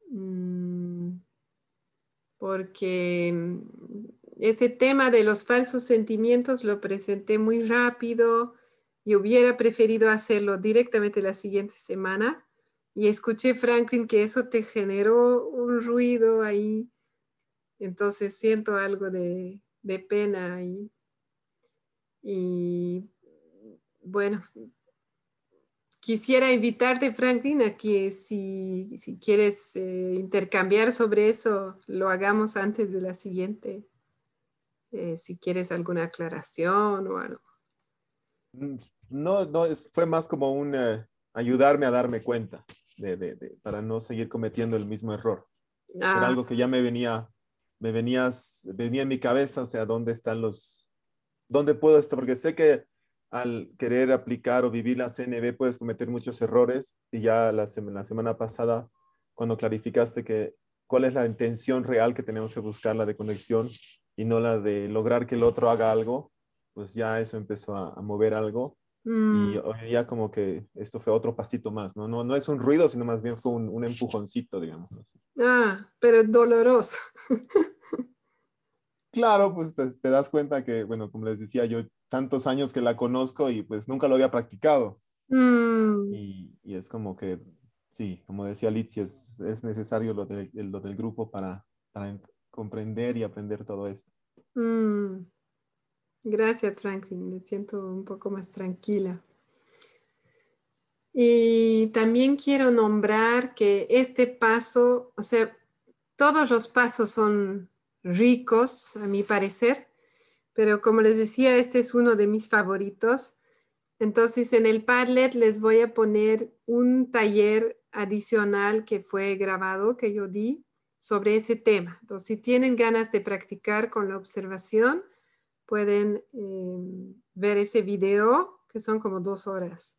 mm, porque ese tema de los falsos sentimientos lo presenté muy rápido y hubiera preferido hacerlo directamente la siguiente semana. Y escuché, Franklin, que eso te generó un ruido ahí. Entonces siento algo de, pena ahí. Y bueno, quisiera invitarte, Franklin, a que si, quieres eh, intercambiar sobre eso, lo hagamos antes de la siguiente. Eh, si quieres alguna aclaración o algo. No, no, fue más como un eh, ayudarme a darme cuenta de, para no seguir cometiendo el mismo error. Era ah. algo que ya me venía, me venías, venía en mi cabeza, o sea, ¿dónde están los, dónde puedo estar? Porque sé que al querer aplicar o vivir la CNB puedes cometer muchos errores y ya la, la semana pasada, cuando clarificaste que cuál es la intención real que tenemos que buscar, la de conexión y no la de lograr que el otro haga algo, pues ya eso empezó a mover algo y mm. hoy ya como que esto fue otro pasito más, ¿no? No, no es un ruido, sino más bien fue un, un empujoncito, digamos. Ah, pero doloroso. claro, pues te, das cuenta que, bueno, como les decía, yo tantos años que la conozco y pues nunca lo había practicado. Mm. Y, y, es como que, sí, como decía Litsi, es, es necesario lo, de, lo, del grupo para, para, comprender y aprender todo esto. Mm. Gracias, Franklin. Me siento un poco más tranquila. Y también quiero nombrar que este paso, o sea, todos los pasos son ricos, a mi parecer, pero como les decía, este es uno de mis favoritos. Entonces, en el Padlet les voy a poner un taller adicional que fue grabado, que yo di sobre ese tema. Entonces, si tienen ganas de practicar con la observación, pueden em, ver ese video, que son como dos horas.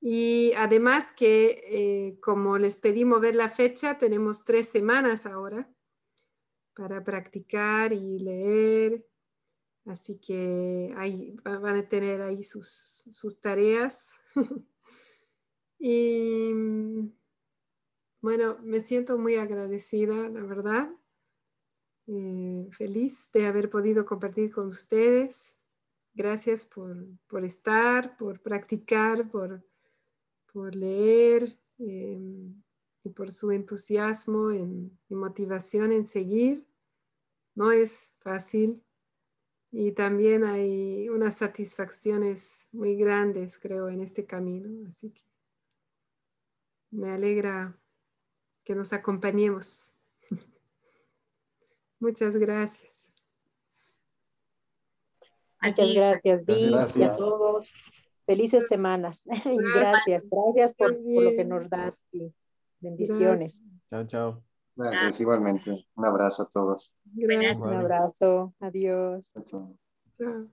Y además que, eh, como les pedí mover la fecha, tenemos tres semanas ahora para practicar y leer. Así que ahí van a tener ahí sus, sus tareas. y bueno, me siento muy agradecida, la verdad. Eh, feliz de haber podido compartir con ustedes. Gracias por, por estar, por practicar, por, por leer em, y por su entusiasmo en, y motivación en seguir. No es fácil y también hay unas satisfacciones muy grandes, creo, en este camino. Así que me alegra que nos acompañemos. Muchas gracias. Muchas gracias, Vi, y a todos. Felices semanas. Y gracias, gracias por, lo que nos das y bendiciones. Chao, chao. Gracias, igualmente. Un abrazo a todos. Un abrazo. Adiós. chao.